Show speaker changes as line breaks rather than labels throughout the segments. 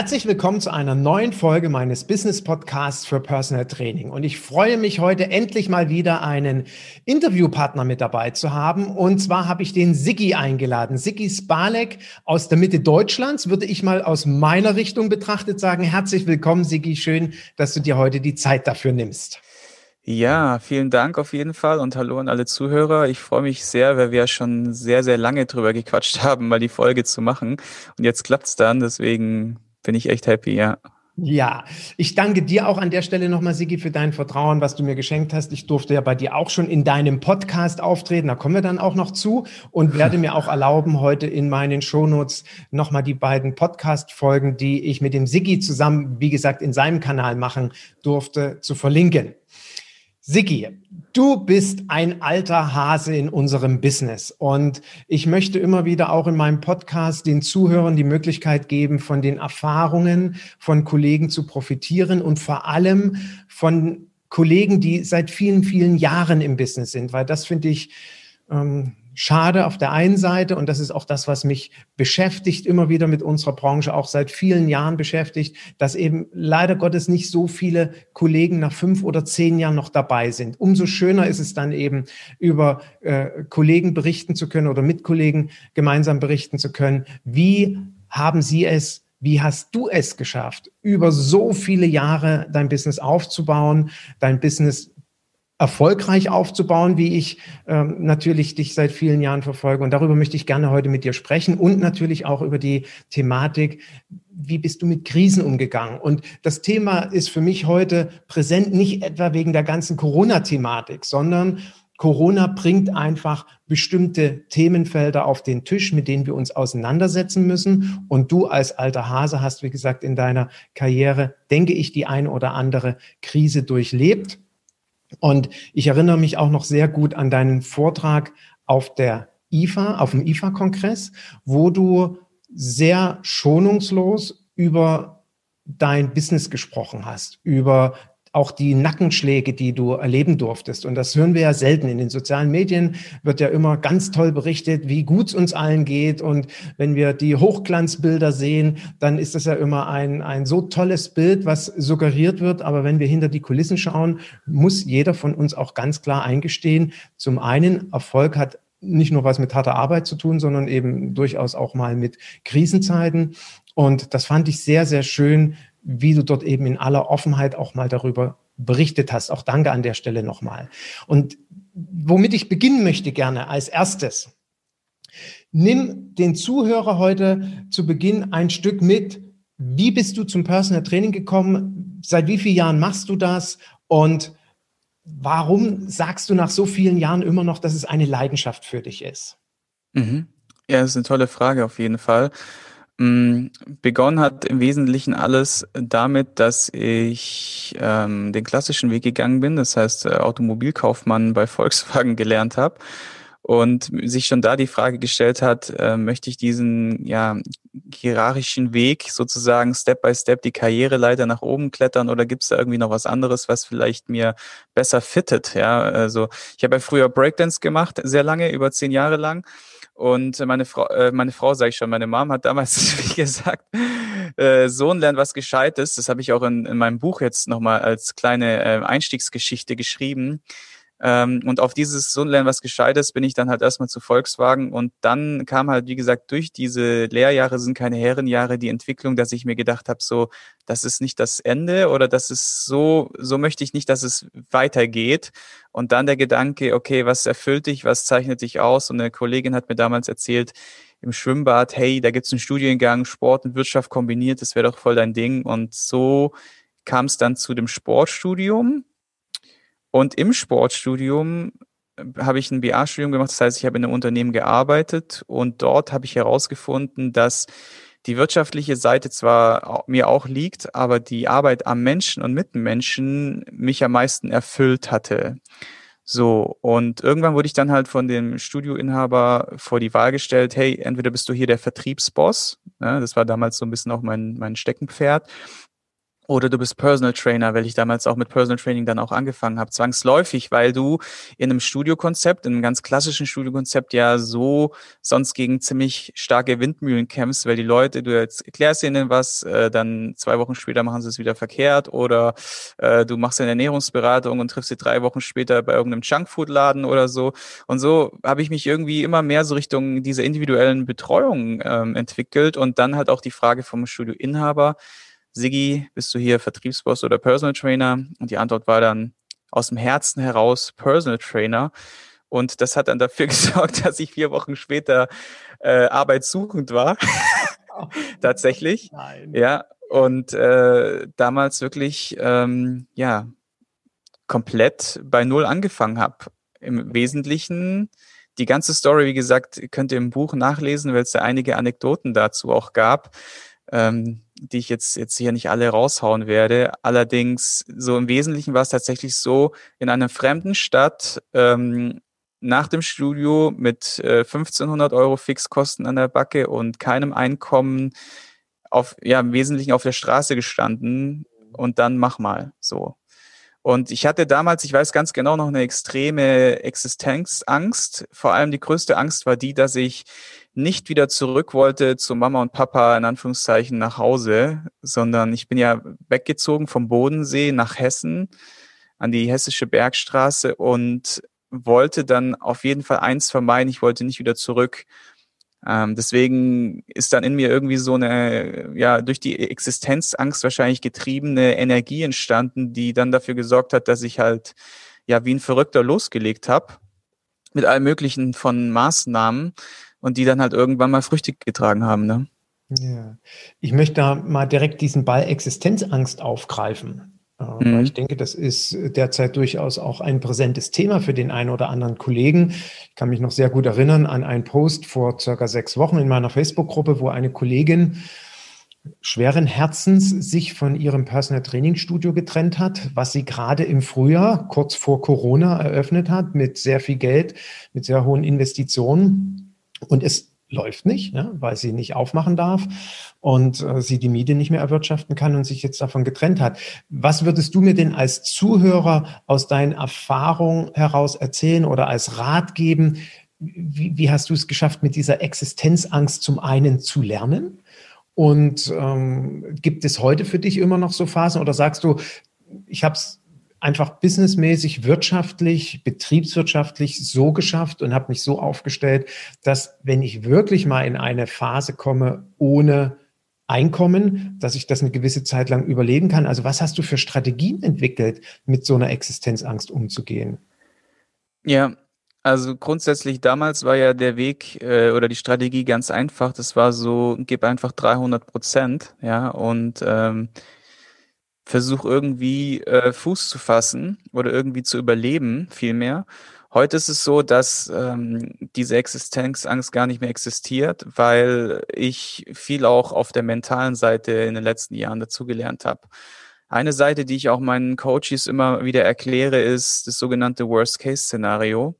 Herzlich willkommen zu einer neuen Folge meines Business Podcasts für Personal Training. Und ich freue mich heute endlich mal wieder einen Interviewpartner mit dabei zu haben. Und zwar habe ich den Siggi eingeladen. Siggi Spalek aus der Mitte Deutschlands, würde ich mal aus meiner Richtung betrachtet sagen. Herzlich willkommen, Siggi. Schön, dass du dir heute die Zeit dafür nimmst.
Ja, vielen Dank auf jeden Fall und hallo an alle Zuhörer. Ich freue mich sehr, weil wir schon sehr, sehr lange drüber gequatscht haben, mal die Folge zu machen. Und jetzt klappt's dann, deswegen bin ich echt happy, ja.
Ja, ich danke dir auch an der Stelle nochmal, Sigi, für dein Vertrauen, was du mir geschenkt hast. Ich durfte ja bei dir auch schon in deinem Podcast auftreten, da kommen wir dann auch noch zu und werde mir auch erlauben, heute in meinen Shownotes nochmal die beiden Podcast-Folgen, die ich mit dem Sigi zusammen, wie gesagt, in seinem Kanal machen durfte, zu verlinken. Sigi, du bist ein alter Hase in unserem Business. Und ich möchte immer wieder auch in meinem Podcast den Zuhörern die Möglichkeit geben, von den Erfahrungen von Kollegen zu profitieren und vor allem von Kollegen, die seit vielen, vielen Jahren im Business sind, weil das finde ich ähm, schade auf der einen Seite und das ist auch das, was mich beschäftigt, immer wieder mit unserer Branche, auch seit vielen Jahren beschäftigt, dass eben leider Gottes nicht so viele Kollegen nach fünf oder zehn Jahren noch dabei sind. Umso schöner ist es dann eben, über äh, Kollegen berichten zu können oder mit Kollegen gemeinsam berichten zu können. Wie haben Sie es wie hast du es geschafft, über so viele Jahre dein Business aufzubauen, dein Business erfolgreich aufzubauen, wie ich ähm, natürlich dich seit vielen Jahren verfolge. Und darüber möchte ich gerne heute mit dir sprechen und natürlich auch über die Thematik, wie bist du mit Krisen umgegangen? Und das Thema ist für mich heute präsent, nicht etwa wegen der ganzen Corona-Thematik, sondern Corona bringt einfach bestimmte Themenfelder auf den Tisch, mit denen wir uns auseinandersetzen müssen. Und du als alter Hase hast, wie gesagt, in deiner Karriere, denke ich, die eine oder andere Krise durchlebt. Und ich erinnere mich auch noch sehr gut an deinen Vortrag auf der IFA, auf dem IFA-Kongress, wo du sehr schonungslos über dein Business gesprochen hast, über auch die Nackenschläge, die du erleben durftest. Und das hören wir ja selten. In den sozialen Medien wird ja immer ganz toll berichtet, wie gut es uns allen geht. Und wenn wir die Hochglanzbilder sehen, dann ist das ja immer ein, ein so tolles Bild, was suggeriert wird. Aber wenn wir hinter die Kulissen schauen, muss jeder von uns auch ganz klar eingestehen, zum einen, Erfolg hat nicht nur was mit harter Arbeit zu tun, sondern eben durchaus auch mal mit Krisenzeiten. Und das fand ich sehr, sehr schön, wie du dort eben in aller Offenheit auch mal darüber berichtet hast. Auch danke an der Stelle nochmal. Und womit ich beginnen möchte gerne als erstes, nimm den Zuhörer heute zu Beginn ein Stück mit. Wie bist du zum Personal Training gekommen? Seit wie vielen Jahren machst du das? Und warum sagst du nach so vielen Jahren immer noch, dass es eine Leidenschaft für dich ist?
Mhm. Ja, das ist eine tolle Frage auf jeden Fall. Mm, begonnen hat im Wesentlichen alles damit, dass ich ähm, den klassischen Weg gegangen bin, das heißt äh, Automobilkaufmann bei Volkswagen gelernt habe und sich schon da die Frage gestellt hat, äh, möchte ich diesen ja, hierarchischen Weg sozusagen Step by Step die Karriereleiter nach oben klettern oder gibt es da irgendwie noch was anderes, was vielleicht mir besser fittet? Ja, also ich habe ja früher Breakdance gemacht, sehr lange, über zehn Jahre lang und meine Frau, äh, meine Frau sage ich schon, meine Mom hat damals wie gesagt, äh, Sohn lernt was Gescheites. Das habe ich auch in, in meinem Buch jetzt nochmal als kleine äh, Einstiegsgeschichte geschrieben. Ähm, und auf dieses so lernen was Gescheites bin ich dann halt erstmal zu Volkswagen und dann kam halt, wie gesagt, durch diese Lehrjahre sind keine Herrenjahre die Entwicklung, dass ich mir gedacht habe, so, das ist nicht das Ende oder das ist so, so möchte ich nicht, dass es weitergeht. Und dann der Gedanke, okay, was erfüllt dich, was zeichnet dich aus? Und eine Kollegin hat mir damals erzählt, im Schwimmbad, hey, da gibt's einen Studiengang, Sport und Wirtschaft kombiniert, das wäre doch voll dein Ding. Und so kam es dann zu dem Sportstudium Und im Sportstudium habe ich ein BA-Studium gemacht, das heißt, ich habe in einem Unternehmen gearbeitet und dort habe ich herausgefunden, dass die wirtschaftliche Seite zwar mir auch liegt, aber die Arbeit am Menschen und mit Menschen mich am meisten erfüllt hatte. So, und irgendwann wurde ich dann halt von dem Studioinhaber vor die Wahl gestellt, hey, entweder bist du hier der Vertriebsboss, ne, das war damals so ein bisschen auch mein, mein Steckenpferd, oder du bist Personal Trainer, weil ich damals auch mit Personal Training dann auch angefangen habe, zwangsläufig, weil du in einem Studiokonzept, in einem ganz klassischen Studiokonzept ja so sonst gegen ziemlich starke Windmühlen kämpfst, weil die Leute, du jetzt erklärst ihnen was, äh, dann zwei Wochen später machen sie es wieder verkehrt oder äh, du machst eine Ernährungsberatung und triffst sie drei Wochen später bei irgendeinem Junkfood-Laden oder so. Und so habe ich mich irgendwie immer mehr so Richtung dieser individuellen Betreuung ähm, entwickelt und dann halt auch die Frage vom Studioinhaber, Siggi, bist du hier Vertriebsboss oder Personal Trainer? Und die Antwort war dann aus dem Herzen heraus Personal Trainer. Und das hat dann dafür gesorgt, dass ich vier Wochen später äh, arbeitssuchend war. Tatsächlich. Nein. Ja. Und äh, damals wirklich ähm, ja komplett bei null angefangen habe. Im Wesentlichen die ganze Story, wie gesagt, könnt ihr im Buch nachlesen, weil es da einige Anekdoten dazu auch gab ähm, die ich jetzt, jetzt hier nicht alle raushauen werde. Allerdings, so im Wesentlichen war es tatsächlich so, in einer fremden Stadt, ähm, nach dem Studio mit äh, 1500 Euro Fixkosten an der Backe und keinem Einkommen auf, ja, im Wesentlichen auf der Straße gestanden und dann mach mal so. Und ich hatte damals, ich weiß ganz genau, noch eine extreme Existenzangst. Vor allem die größte Angst war die, dass ich nicht wieder zurück wollte zu Mama und Papa in Anführungszeichen nach Hause, sondern ich bin ja weggezogen vom Bodensee nach Hessen an die hessische Bergstraße und wollte dann auf jeden Fall eins vermeiden, ich wollte nicht wieder zurück. Ähm, deswegen ist dann in mir irgendwie so eine, ja, durch die Existenzangst wahrscheinlich getriebene Energie entstanden, die dann dafür gesorgt hat, dass ich halt, ja, wie ein Verrückter losgelegt habe mit allem möglichen von Maßnahmen, und die dann halt irgendwann mal Früchte getragen haben. Ne?
Ja, ich möchte da mal direkt diesen Ball Existenzangst aufgreifen. Äh, mhm. Ich denke, das ist derzeit durchaus auch ein präsentes Thema für den einen oder anderen Kollegen. Ich kann mich noch sehr gut erinnern an einen Post vor circa sechs Wochen in meiner Facebook-Gruppe, wo eine Kollegin schweren Herzens sich von ihrem Personal Training Studio getrennt hat, was sie gerade im Frühjahr, kurz vor Corona, eröffnet hat, mit sehr viel Geld, mit sehr hohen Investitionen und es läuft nicht, ja, weil sie nicht aufmachen darf und äh, sie die Miete nicht mehr erwirtschaften kann und sich jetzt davon getrennt hat. Was würdest du mir denn als Zuhörer aus deinen Erfahrungen heraus erzählen oder als Rat geben? Wie, wie hast du es geschafft, mit dieser Existenzangst zum einen zu lernen? Und ähm, gibt es heute für dich immer noch so Phasen oder sagst du, ich habe es einfach businessmäßig, wirtschaftlich, betriebswirtschaftlich so geschafft und habe mich so aufgestellt, dass wenn ich wirklich mal in eine Phase komme ohne Einkommen, dass ich das eine gewisse Zeit lang überleben kann. Also was hast du für Strategien entwickelt, mit so einer Existenzangst umzugehen?
Ja, also grundsätzlich damals war ja der Weg äh, oder die Strategie ganz einfach. Das war so, gib einfach 300 Prozent, ja, und ähm, versuche irgendwie äh, Fuß zu fassen oder irgendwie zu überleben, vielmehr. Heute ist es so, dass ähm, diese Existenzangst gar nicht mehr existiert, weil ich viel auch auf der mentalen Seite in den letzten Jahren dazugelernt habe. Eine Seite, die ich auch meinen Coaches immer wieder erkläre, ist das sogenannte Worst-Case-Szenario.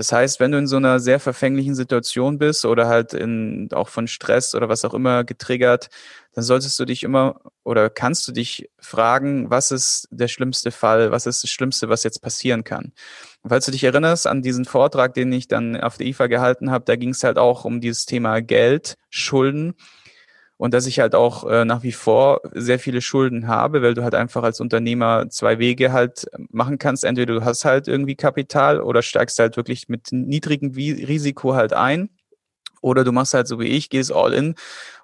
Das heißt, wenn du in so einer sehr verfänglichen Situation bist oder halt in, auch von Stress oder was auch immer getriggert, dann solltest du dich immer oder kannst du dich fragen, was ist der schlimmste Fall, was ist das Schlimmste, was jetzt passieren kann. Und falls du dich erinnerst an diesen Vortrag, den ich dann auf der IFA gehalten habe, da ging es halt auch um dieses Thema Geld, Schulden und dass ich halt auch äh, nach wie vor sehr viele Schulden habe, weil du halt einfach als Unternehmer zwei Wege halt machen kannst. Entweder du hast halt irgendwie Kapital oder steigst halt wirklich mit niedrigem Risiko halt ein. Oder du machst halt so wie ich, gehst all in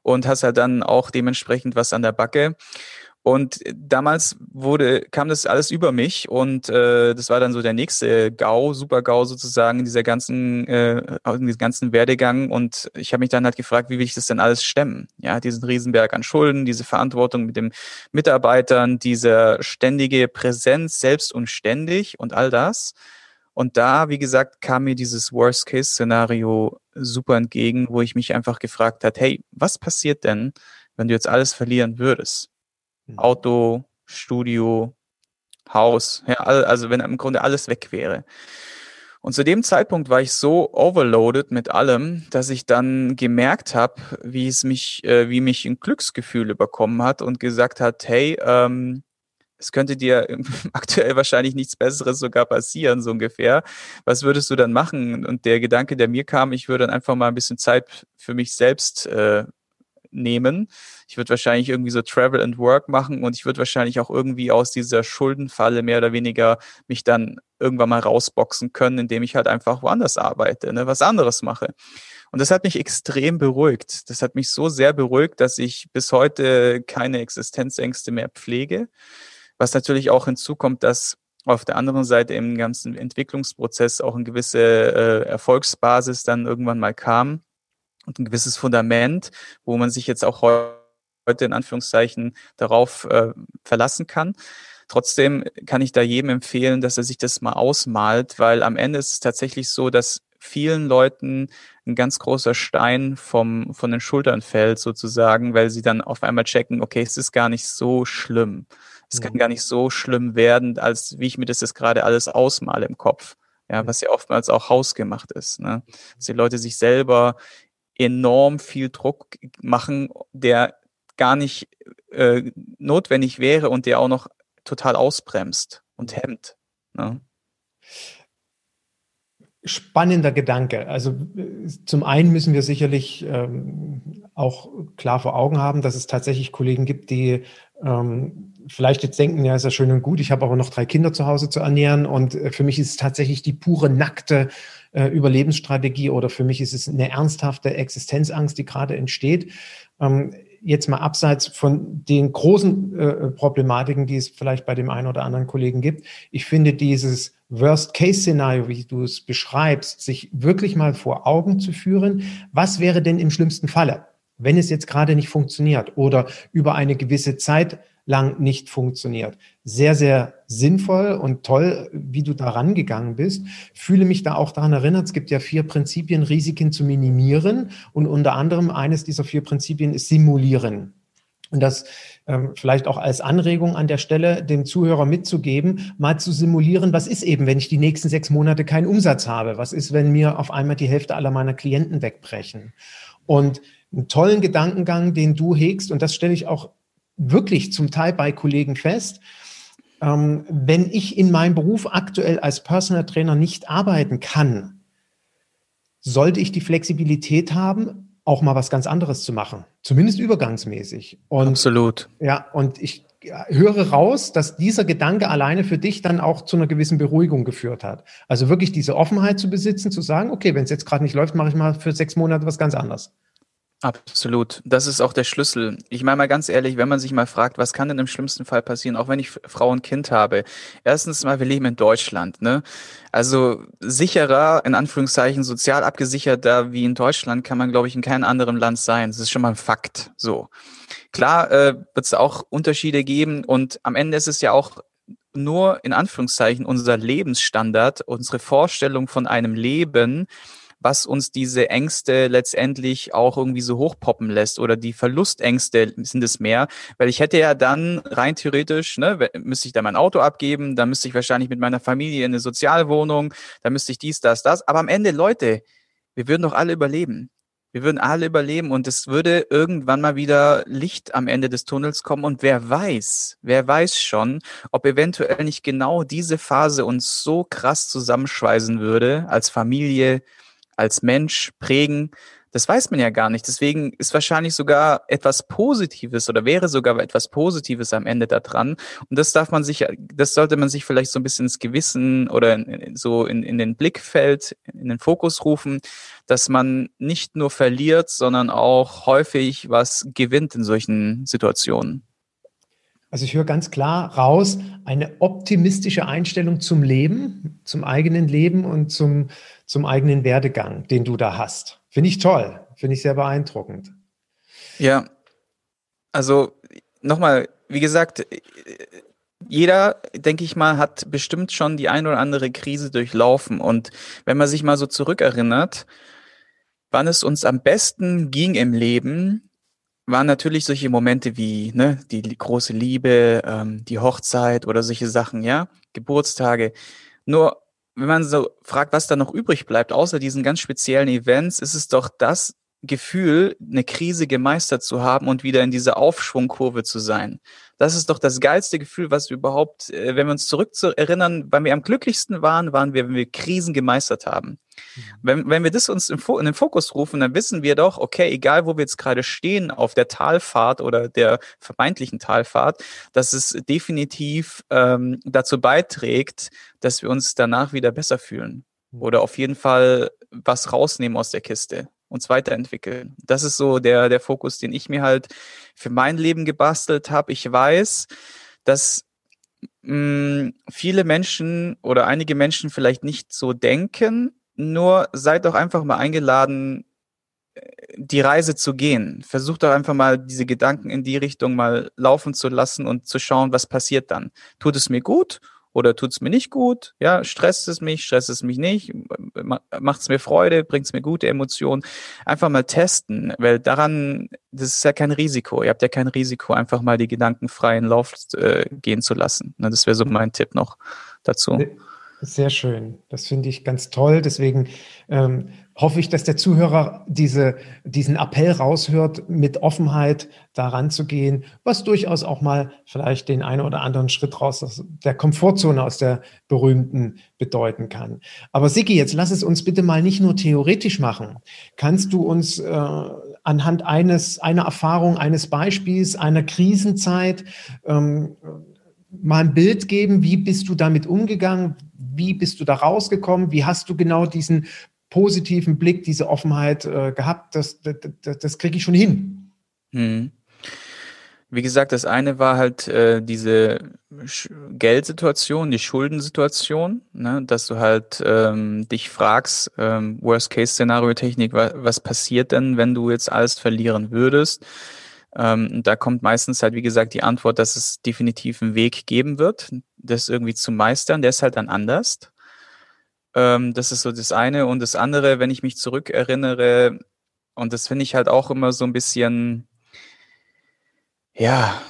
und hast halt dann auch dementsprechend was an der Backe. Und damals wurde, kam das alles über mich und äh, das war dann so der nächste GAU, Super-GAU sozusagen in dieser ganzen, äh, in diesem ganzen Werdegang. Und ich habe mich dann halt gefragt, wie will ich das denn alles stemmen? Ja, diesen Riesenberg an Schulden, diese Verantwortung mit den Mitarbeitern, diese ständige Präsenz, selbst und ständig und all das. Und da, wie gesagt, kam mir dieses Worst-Case-Szenario super entgegen, wo ich mich einfach gefragt hat, hey, was passiert denn, wenn du jetzt alles verlieren würdest? Mhm. Auto, Studio, Haus, ja, also wenn im Grunde alles weg wäre. Und zu dem Zeitpunkt war ich so overloaded mit allem, dass ich dann gemerkt habe, wie es mich, äh, wie mich ein Glücksgefühl überkommen hat und gesagt hat, hey, ähm, es könnte dir aktuell wahrscheinlich nichts Besseres sogar passieren, so ungefähr. Was würdest du dann machen? Und der Gedanke, der mir kam, ich würde dann einfach mal ein bisschen Zeit für mich selbst äh, nehmen. Ich würde wahrscheinlich irgendwie so Travel and Work machen und ich würde wahrscheinlich auch irgendwie aus dieser Schuldenfalle mehr oder weniger mich dann irgendwann mal rausboxen können, indem ich halt einfach woanders arbeite, ne, was anderes mache. Und das hat mich extrem beruhigt. Das hat mich so sehr beruhigt, dass ich bis heute keine Existenzängste mehr pflege. Was natürlich auch hinzukommt, dass auf der anderen Seite im ganzen Entwicklungsprozess auch eine gewisse äh, Erfolgsbasis dann irgendwann mal kam und ein gewisses Fundament, wo man sich jetzt auch heute in Anführungszeichen darauf äh, verlassen kann. Trotzdem kann ich da jedem empfehlen, dass er sich das mal ausmalt, weil am Ende ist es tatsächlich so, dass vielen Leuten ein ganz großer Stein vom, von den Schultern fällt sozusagen, weil sie dann auf einmal checken, okay, es ist gar nicht so schlimm. Es kann mhm. gar nicht so schlimm werden, als wie ich mir das jetzt gerade alles ausmale im Kopf. Ja, was ja oftmals auch hausgemacht ist. Ne? Dass die Leute sich selber enorm viel Druck machen, der gar nicht äh, notwendig wäre und der auch noch total ausbremst und hemmt. Ne?
Spannender Gedanke. Also zum einen müssen wir sicherlich ähm, auch klar vor Augen haben, dass es tatsächlich Kollegen gibt, die ähm, vielleicht jetzt denken, ja, ist ja schön und gut, ich habe aber noch drei Kinder zu Hause zu ernähren und äh, für mich ist es tatsächlich die pure nackte äh, Überlebensstrategie oder für mich ist es eine ernsthafte Existenzangst, die gerade entsteht. Ähm, jetzt mal abseits von den großen äh, Problematiken, die es vielleicht bei dem einen oder anderen Kollegen gibt. Ich finde dieses Worst-Case-Szenario, wie du es beschreibst, sich wirklich mal vor Augen zu führen. Was wäre denn im schlimmsten Falle, wenn es jetzt gerade nicht funktioniert oder über eine gewisse Zeit lang nicht funktioniert. Sehr, sehr sinnvoll und toll, wie du da rangegangen bist. Fühle mich da auch daran erinnert, es gibt ja vier Prinzipien, Risiken zu minimieren. Und unter anderem eines dieser vier Prinzipien ist simulieren. Und das ähm, vielleicht auch als Anregung an der Stelle dem Zuhörer mitzugeben, mal zu simulieren, was ist eben, wenn ich die nächsten sechs Monate keinen Umsatz habe? Was ist, wenn mir auf einmal die Hälfte aller meiner Klienten wegbrechen? Und einen tollen Gedankengang, den du hegst, und das stelle ich auch wirklich zum Teil bei Kollegen fest, ähm, wenn ich in meinem Beruf aktuell als Personal Trainer nicht arbeiten kann, sollte ich die Flexibilität haben, auch mal was ganz anderes zu machen, zumindest übergangsmäßig.
Und, Absolut.
Ja, und ich höre raus, dass dieser Gedanke alleine für dich dann auch zu einer gewissen Beruhigung geführt hat. Also wirklich diese Offenheit zu besitzen, zu sagen, okay, wenn es jetzt gerade nicht läuft, mache ich mal für sechs Monate was ganz anderes.
Absolut. Das ist auch der Schlüssel. Ich meine mal ganz ehrlich, wenn man sich mal fragt, was kann denn im schlimmsten Fall passieren, auch wenn ich Frau und Kind habe. Erstens mal, wir leben in Deutschland, ne? Also sicherer, in Anführungszeichen, sozial abgesicherter wie in Deutschland kann man, glaube ich, in keinem anderen Land sein. Das ist schon mal ein Fakt. So. Klar äh, wird es auch Unterschiede geben und am Ende ist es ja auch nur in Anführungszeichen unser Lebensstandard, unsere Vorstellung von einem Leben, was uns diese Ängste letztendlich auch irgendwie so hochpoppen lässt oder die Verlustängste sind es mehr, weil ich hätte ja dann rein theoretisch, ne, müsste ich da mein Auto abgeben, dann müsste ich wahrscheinlich mit meiner Familie in eine Sozialwohnung, dann müsste ich dies, das, das, aber am Ende, Leute, wir würden doch alle überleben. Wir würden alle überleben und es würde irgendwann mal wieder Licht am Ende des Tunnels kommen und wer weiß, wer weiß schon, ob eventuell nicht genau diese Phase uns so krass zusammenschweißen würde als Familie, als Mensch prägen, das weiß man ja gar nicht. Deswegen ist wahrscheinlich sogar etwas Positives oder wäre sogar etwas Positives am Ende da dran. Und das darf man sich, das sollte man sich vielleicht so ein bisschen ins Gewissen oder in, so in, in den Blickfeld, in den Fokus rufen, dass man nicht nur verliert, sondern auch häufig was gewinnt in solchen Situationen.
Also ich höre ganz klar raus, eine optimistische Einstellung zum Leben, zum eigenen Leben und zum, zum eigenen Werdegang, den du da hast. Finde ich toll, finde ich sehr beeindruckend.
Ja, also nochmal, wie gesagt, jeder, denke ich mal, hat bestimmt schon die ein oder andere Krise durchlaufen. Und wenn man sich mal so zurückerinnert, wann es uns am besten ging im Leben, waren natürlich solche Momente wie ne, die große Liebe, ähm, die Hochzeit oder solche Sachen, ja, Geburtstage. Nur wenn man so fragt, was da noch übrig bleibt, außer diesen ganz speziellen Events, ist es doch das Gefühl, eine Krise gemeistert zu haben und wieder in dieser Aufschwungkurve zu sein. Das ist doch das geilste Gefühl, was wir überhaupt, äh, wenn wir uns zurückerinnern, wann wir am glücklichsten waren, waren wir, wenn wir Krisen gemeistert haben. Mhm. Wenn, wenn wir das uns in den Fokus rufen, dann wissen wir doch, okay, egal wo wir jetzt gerade stehen auf der Talfahrt oder der vermeintlichen Talfahrt, dass es definitiv ähm, dazu beiträgt, dass wir uns danach wieder besser fühlen. Mhm. Oder auf jeden Fall was rausnehmen aus der Kiste uns weiterentwickeln. Das ist so der, der Fokus, den ich mir halt für mein Leben gebastelt habe. Ich weiß, dass mh, mm, viele Menschen oder einige Menschen vielleicht nicht so denken, nur seid doch einfach mal eingeladen, äh, die Reise zu gehen. Versucht doch einfach mal diese Gedanken in die Richtung mal laufen zu lassen und zu schauen, was passiert dann. Tut es mir gut oder tut es mir nicht gut? Ja, stresst es mich, stresst es mich nicht? Macht es mir Freude? Bringt es mir gute Emotionen? Einfach mal testen, weil daran, das ist ja kein Risiko. Ihr habt ja kein Risiko, einfach mal die Gedanken freien Lauf äh, gehen zu lassen. Das wäre so mein Tipp noch dazu.
Sehr schön. Das finde ich ganz toll. Deswegen ähm, hoffe ich, dass der Zuhörer diese, diesen Appell raushört, mit Offenheit daran zu gehen, was durchaus auch mal vielleicht den einen oder anderen Schritt raus aus der Komfortzone, aus der berühmten bedeuten kann. Aber Siki, jetzt lass es uns bitte mal nicht nur theoretisch machen. Kannst du uns äh, anhand eines, einer Erfahrung, eines Beispiels, einer Krisenzeit ähm, mal ein Bild geben, wie bist du damit umgegangen? Wie bist du da rausgekommen? Wie hast du genau diesen positiven Blick, diese Offenheit äh, gehabt? Das, das, das, kriege ich schon hin.
Hm. Wie gesagt, das eine war halt äh, diese Geldsituation, die Schuldensituation, ne? dass du halt ähm, dich fragst, ähm, Worst-Case-Szenario-Technik, was, was passiert denn, wenn du jetzt alles verlieren würdest? Ähm, da kommt meistens halt, wie gesagt, die Antwort, dass es definitiv einen Weg geben wird, das irgendwie zu meistern. Der ist halt dann anders. Ähm, das ist so das eine. Und das andere, wenn ich mich zurückerinnere, und das finde ich halt auch immer so ein bisschen, ja,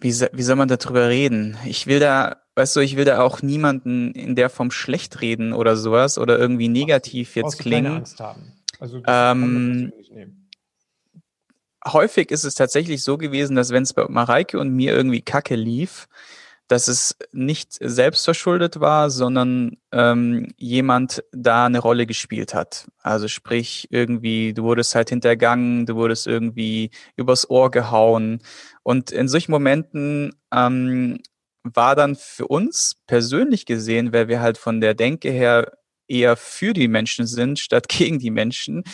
wie, wie soll man darüber reden? Ich will da, weißt du, ich will da auch niemanden in der Form schlecht reden oder sowas oder irgendwie negativ jetzt klingen. Keine Angst haben. Also, ähm, häufig ist es tatsächlich so gewesen, dass wenn es bei Mareike und mir irgendwie Kacke lief, dass es nicht selbstverschuldet war, sondern ähm, jemand da eine Rolle gespielt hat. Also sprich, irgendwie, du wurdest halt hintergangen, du wurdest irgendwie übers Ohr gehauen. Und in solchen Momenten ähm, war dann für uns persönlich gesehen, weil wir halt von der Denke her eher für die Menschen sind, statt gegen die Menschen,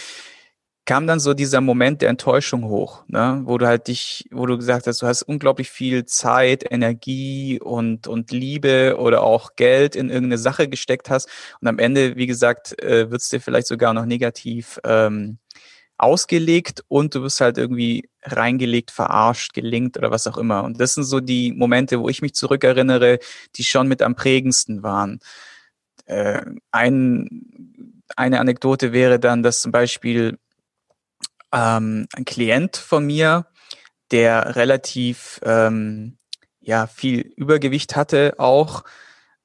kam dann so dieser Moment der Enttäuschung hoch, ne? wo du halt dich, wo du gesagt hast, du hast unglaublich viel Zeit, Energie und, und Liebe oder auch Geld in irgendeine Sache gesteckt hast und am Ende, wie gesagt, äh, wird es dir vielleicht sogar noch negativ ähm, ausgelegt und du wirst halt irgendwie reingelegt, verarscht, gelingt oder was auch immer. Und das sind so die Momente, wo ich mich zurückerinnere, die schon mit am prägendsten waren. Äh, ein, eine Anekdote wäre dann, dass zum Beispiel ähm, ein Klient von mir, der relativ ähm, ja viel Übergewicht hatte auch.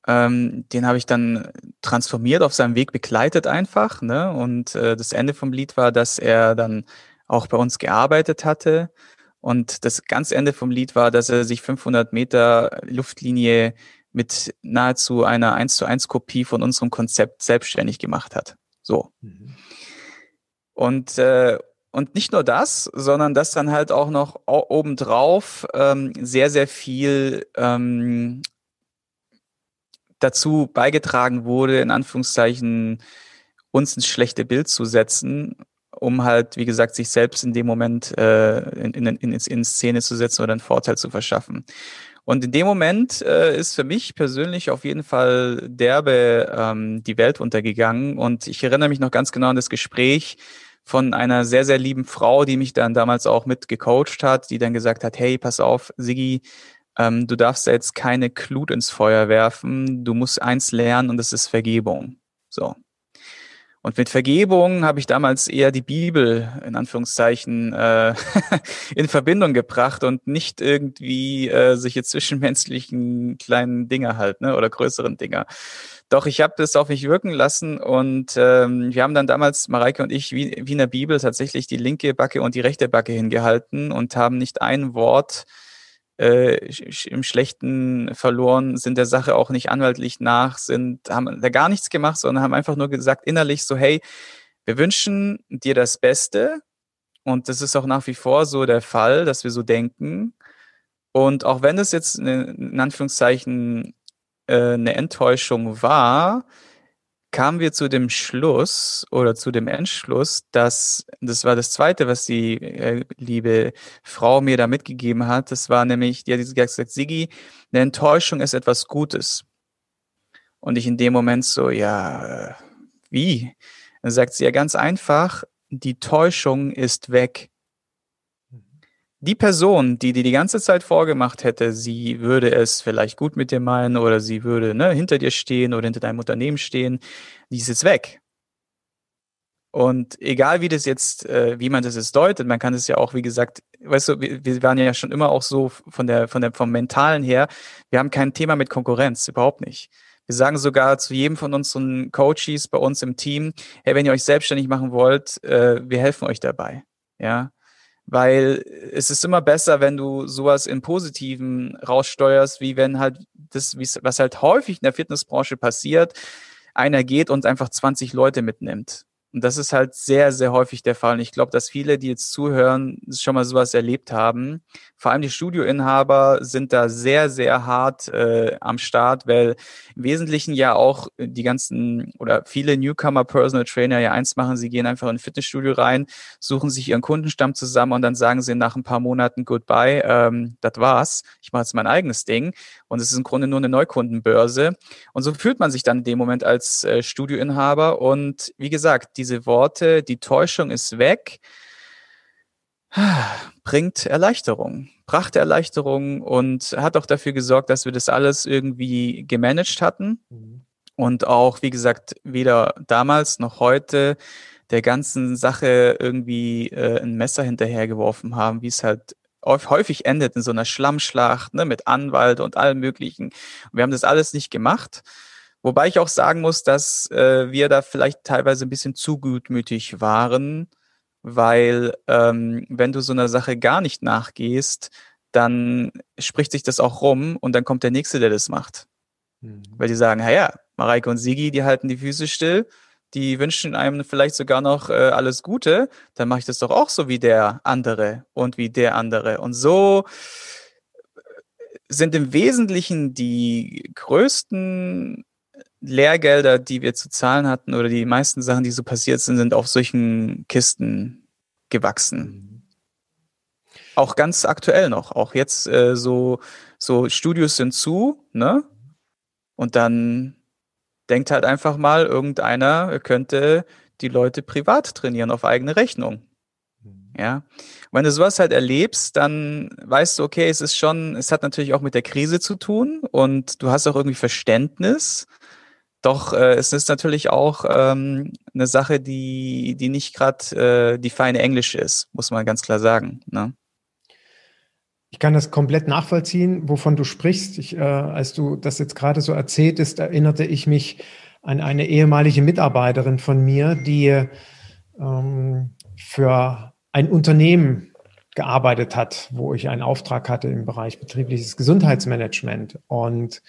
Ähm, den habe ich dann transformiert, auf seinem Weg begleitet einfach. Ne? Und äh, das Ende vom Lied war, dass er dann auch bei uns gearbeitet hatte. Und das ganz Ende vom Lied war, dass er sich 500 Meter Luftlinie mit nahezu einer 1 zu 1 Kopie von unserem Konzept selbstständig gemacht hat. So. Mhm. Und äh, und nicht nur das, sondern dass dann halt auch noch obendrauf ähm, sehr, sehr viel ähm, dazu beigetragen wurde, in Anführungszeichen uns ins schlechte Bild zu setzen, um halt, wie gesagt, sich selbst in dem Moment äh, in, in, in, in Szene zu setzen oder einen Vorteil zu verschaffen. Und in dem Moment äh, ist für mich persönlich auf jeden Fall derbe ähm, die Welt untergegangen. Und ich erinnere mich noch ganz genau an das Gespräch von einer sehr, sehr lieben Frau, die mich dann damals auch mit gecoacht hat, die dann gesagt hat, hey, pass auf, Sigi, ähm, du darfst da jetzt keine Glut ins Feuer werfen, du musst eins lernen und das ist Vergebung. So. Und mit Vergebung habe ich damals eher die Bibel in Anführungszeichen äh, in Verbindung gebracht und nicht irgendwie äh, solche zwischenmenschlichen kleinen Dinge halt, ne, oder größeren Dinger. Doch ich habe das auf mich wirken lassen und ähm, wir haben dann damals, Mareike und ich, wie, wie in der Bibel tatsächlich die linke Backe und die rechte Backe hingehalten und haben nicht ein Wort äh, im Schlechten verloren, sind der Sache auch nicht anwaltlich nach, sind, haben da gar nichts gemacht, sondern haben einfach nur gesagt innerlich so, hey, wir wünschen dir das Beste. Und das ist auch nach wie vor so der Fall, dass wir so denken. Und auch wenn es jetzt in Anführungszeichen äh, eine Enttäuschung war, kamen wir zu dem Schluss oder zu dem Entschluss, dass das war das Zweite, was die äh, liebe Frau mir da mitgegeben hat. Das war nämlich, die hat gesagt, Sigi, eine Enttäuschung ist etwas Gutes. Und ich in dem Moment so, ja, äh, wie? Dann sagt sie ja ganz einfach, die Täuschung ist weg die Person, die dir die ganze Zeit vorgemacht hätte, sie würde es vielleicht gut mit dir meinen oder sie würde ne, hinter dir stehen oder hinter deinem Unternehmen stehen, die ist jetzt weg. Und egal wie das jetzt, äh, wie man das jetzt deutet, man kann es ja auch, wie gesagt, weißt du, wir, wir waren ja schon immer auch so von der, von der, vom Mentalen her, wir haben kein Thema mit Konkurrenz, überhaupt nicht. Wir sagen sogar zu jedem von unseren Coaches bei uns im Team, hey, wenn ihr euch selbstständig machen wollt, äh, wir helfen euch dabei. Ja, weil es ist immer besser, wenn du sowas im Positiven raussteuerst, wie wenn halt das, was halt häufig in der Fitnessbranche passiert, einer geht und einfach 20 Leute mitnimmt. Und das ist halt sehr, sehr häufig der Fall. Und ich glaube, dass viele, die jetzt zuhören, schon mal sowas erlebt haben. Vor allem die Studioinhaber sind da sehr, sehr hart äh, am Start, weil im Wesentlichen ja auch die ganzen oder viele Newcomer Personal Trainer ja eins machen, sie gehen einfach in ein Fitnessstudio rein, suchen sich ihren Kundenstamm zusammen und dann sagen sie nach ein paar Monaten Goodbye, ähm, das war's, ich mache jetzt mein eigenes Ding. Und es ist im Grunde nur eine Neukundenbörse. Und so fühlt man sich dann in dem Moment als äh, Studioinhaber. Und wie gesagt, diese Worte, die Täuschung ist weg, bringt Erleichterung, brachte Erleichterung und hat auch dafür gesorgt, dass wir das alles irgendwie gemanagt hatten. Mhm. Und auch, wie gesagt, weder damals noch heute der ganzen Sache irgendwie äh, ein Messer hinterhergeworfen haben, wie es halt häufig endet in so einer Schlammschlacht ne, mit Anwalt und allem Möglichen. Und wir haben das alles nicht gemacht. Wobei ich auch sagen muss, dass äh, wir da vielleicht teilweise ein bisschen zu gutmütig waren, weil ähm, wenn du so einer Sache gar nicht nachgehst, dann spricht sich das auch rum und dann kommt der Nächste, der das macht. Mhm. Weil die sagen, ja, Mareike und Sigi, die halten die Füße still die wünschen einem vielleicht sogar noch äh, alles Gute, dann mache ich das doch auch so wie der andere und wie der andere. Und so äh, sind im Wesentlichen die größten Lehrgelder, die wir zu zahlen hatten, oder die meisten Sachen, die so passiert sind, sind auf solchen Kisten gewachsen. Mhm. Auch ganz aktuell noch. Auch jetzt äh, so, so Studios sind zu, ne? Und dann denkt halt einfach mal, irgendeiner könnte die Leute privat trainieren auf eigene Rechnung. Mhm. Ja. Wenn du sowas halt erlebst, dann weißt du, okay, es ist schon, es hat natürlich auch mit der Krise zu tun und du hast auch irgendwie Verständnis. Doch äh, es ist natürlich auch ähm, eine Sache, die, die nicht gerade äh, die feine Englisch ist, muss man ganz klar sagen. Ne?
Ich kann das komplett nachvollziehen, wovon du sprichst. Ich, äh, als du das jetzt gerade so erzähltest, erinnerte ich mich an eine ehemalige Mitarbeiterin von mir, die ähm, für ein Unternehmen gearbeitet hat, wo ich einen Auftrag hatte im Bereich betriebliches Gesundheitsmanagement. Und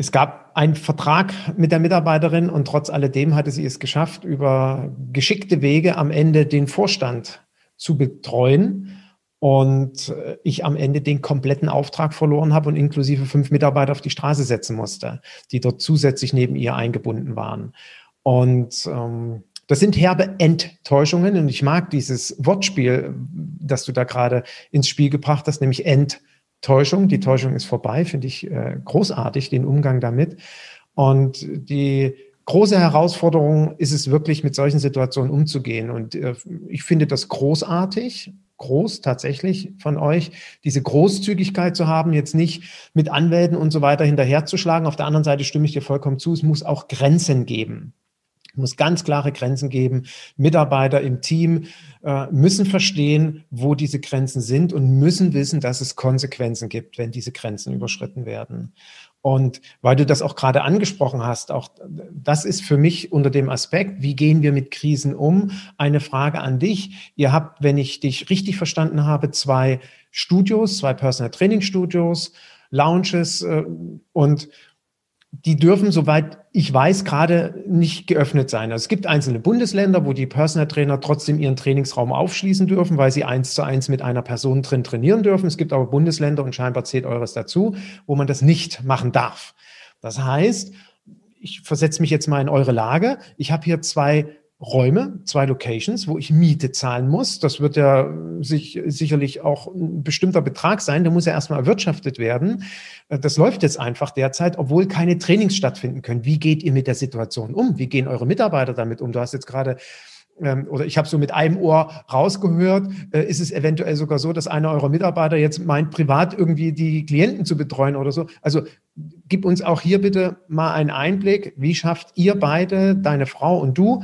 es gab einen Vertrag mit der Mitarbeiterin und trotz alledem hatte sie es geschafft, über geschickte Wege am Ende den Vorstand zu betreuen und äh, ich am Ende den kompletten Auftrag verloren habe und inklusive fünf Mitarbeiter auf die Straße setzen musste, die dort zusätzlich neben ihr eingebunden waren. Und ähm, das sind herbe Enttäuschungen und ich mag dieses Wortspiel, das du da gerade ins Spiel gebracht hast, nämlich Enttäuschung. Täuschung. Die Täuschung ist vorbei, finde ich äh, großartig, den Umgang damit. Und die große Herausforderung ist es wirklich, mit solchen Situationen umzugehen. Und äh, ich finde das großartig, groß tatsächlich von euch, diese Großzügigkeit zu haben, jetzt nicht mit Anwälten und so weiter hinterherzuschlagen. Auf der anderen Seite stimme ich dir vollkommen zu, es muss auch Grenzen geben. Es muss ganz klare Grenzen geben. Mitarbeiter im Team äh, müssen verstehen, wo diese Grenzen sind und müssen wissen, dass es Konsequenzen gibt, wenn diese Grenzen überschritten werden. Und weil du das auch gerade angesprochen hast, auch das ist für mich unter dem Aspekt, wie gehen wir mit Krisen um, eine Frage an dich. Ihr habt, wenn ich dich richtig verstanden habe, zwei Studios, zwei Personal Training Studios, Lounges äh, und die dürfen, soweit ich weiß, gerade nicht geöffnet sein. Also es gibt einzelne Bundesländer, wo die Personal Trainer trotzdem ihren Trainingsraum aufschließen dürfen, weil sie eins zu eins mit einer Person drin trainieren dürfen. Es gibt aber Bundesländer und scheinbar zählt eures dazu, wo man das nicht machen darf. Das heißt, ich versetze mich jetzt mal in eure Lage. Ich habe hier zwei Räume, zwei Locations, wo ich Miete zahlen muss. Das wird ja sich, sicherlich auch ein bestimmter Betrag sein. Der muss ja erstmal erwirtschaftet werden. Das läuft jetzt einfach derzeit, obwohl keine Trainings stattfinden können. Wie geht ihr mit der Situation um? Wie gehen eure Mitarbeiter damit um? Du hast jetzt gerade ähm, oder ich habe so mit einem Ohr rausgehört, äh, ist es eventuell sogar so, dass einer eurer Mitarbeiter jetzt meint, privat irgendwie die Klienten zu betreuen oder so. Also gib uns auch hier bitte mal einen Einblick. Wie schafft ihr beide, deine Frau und du,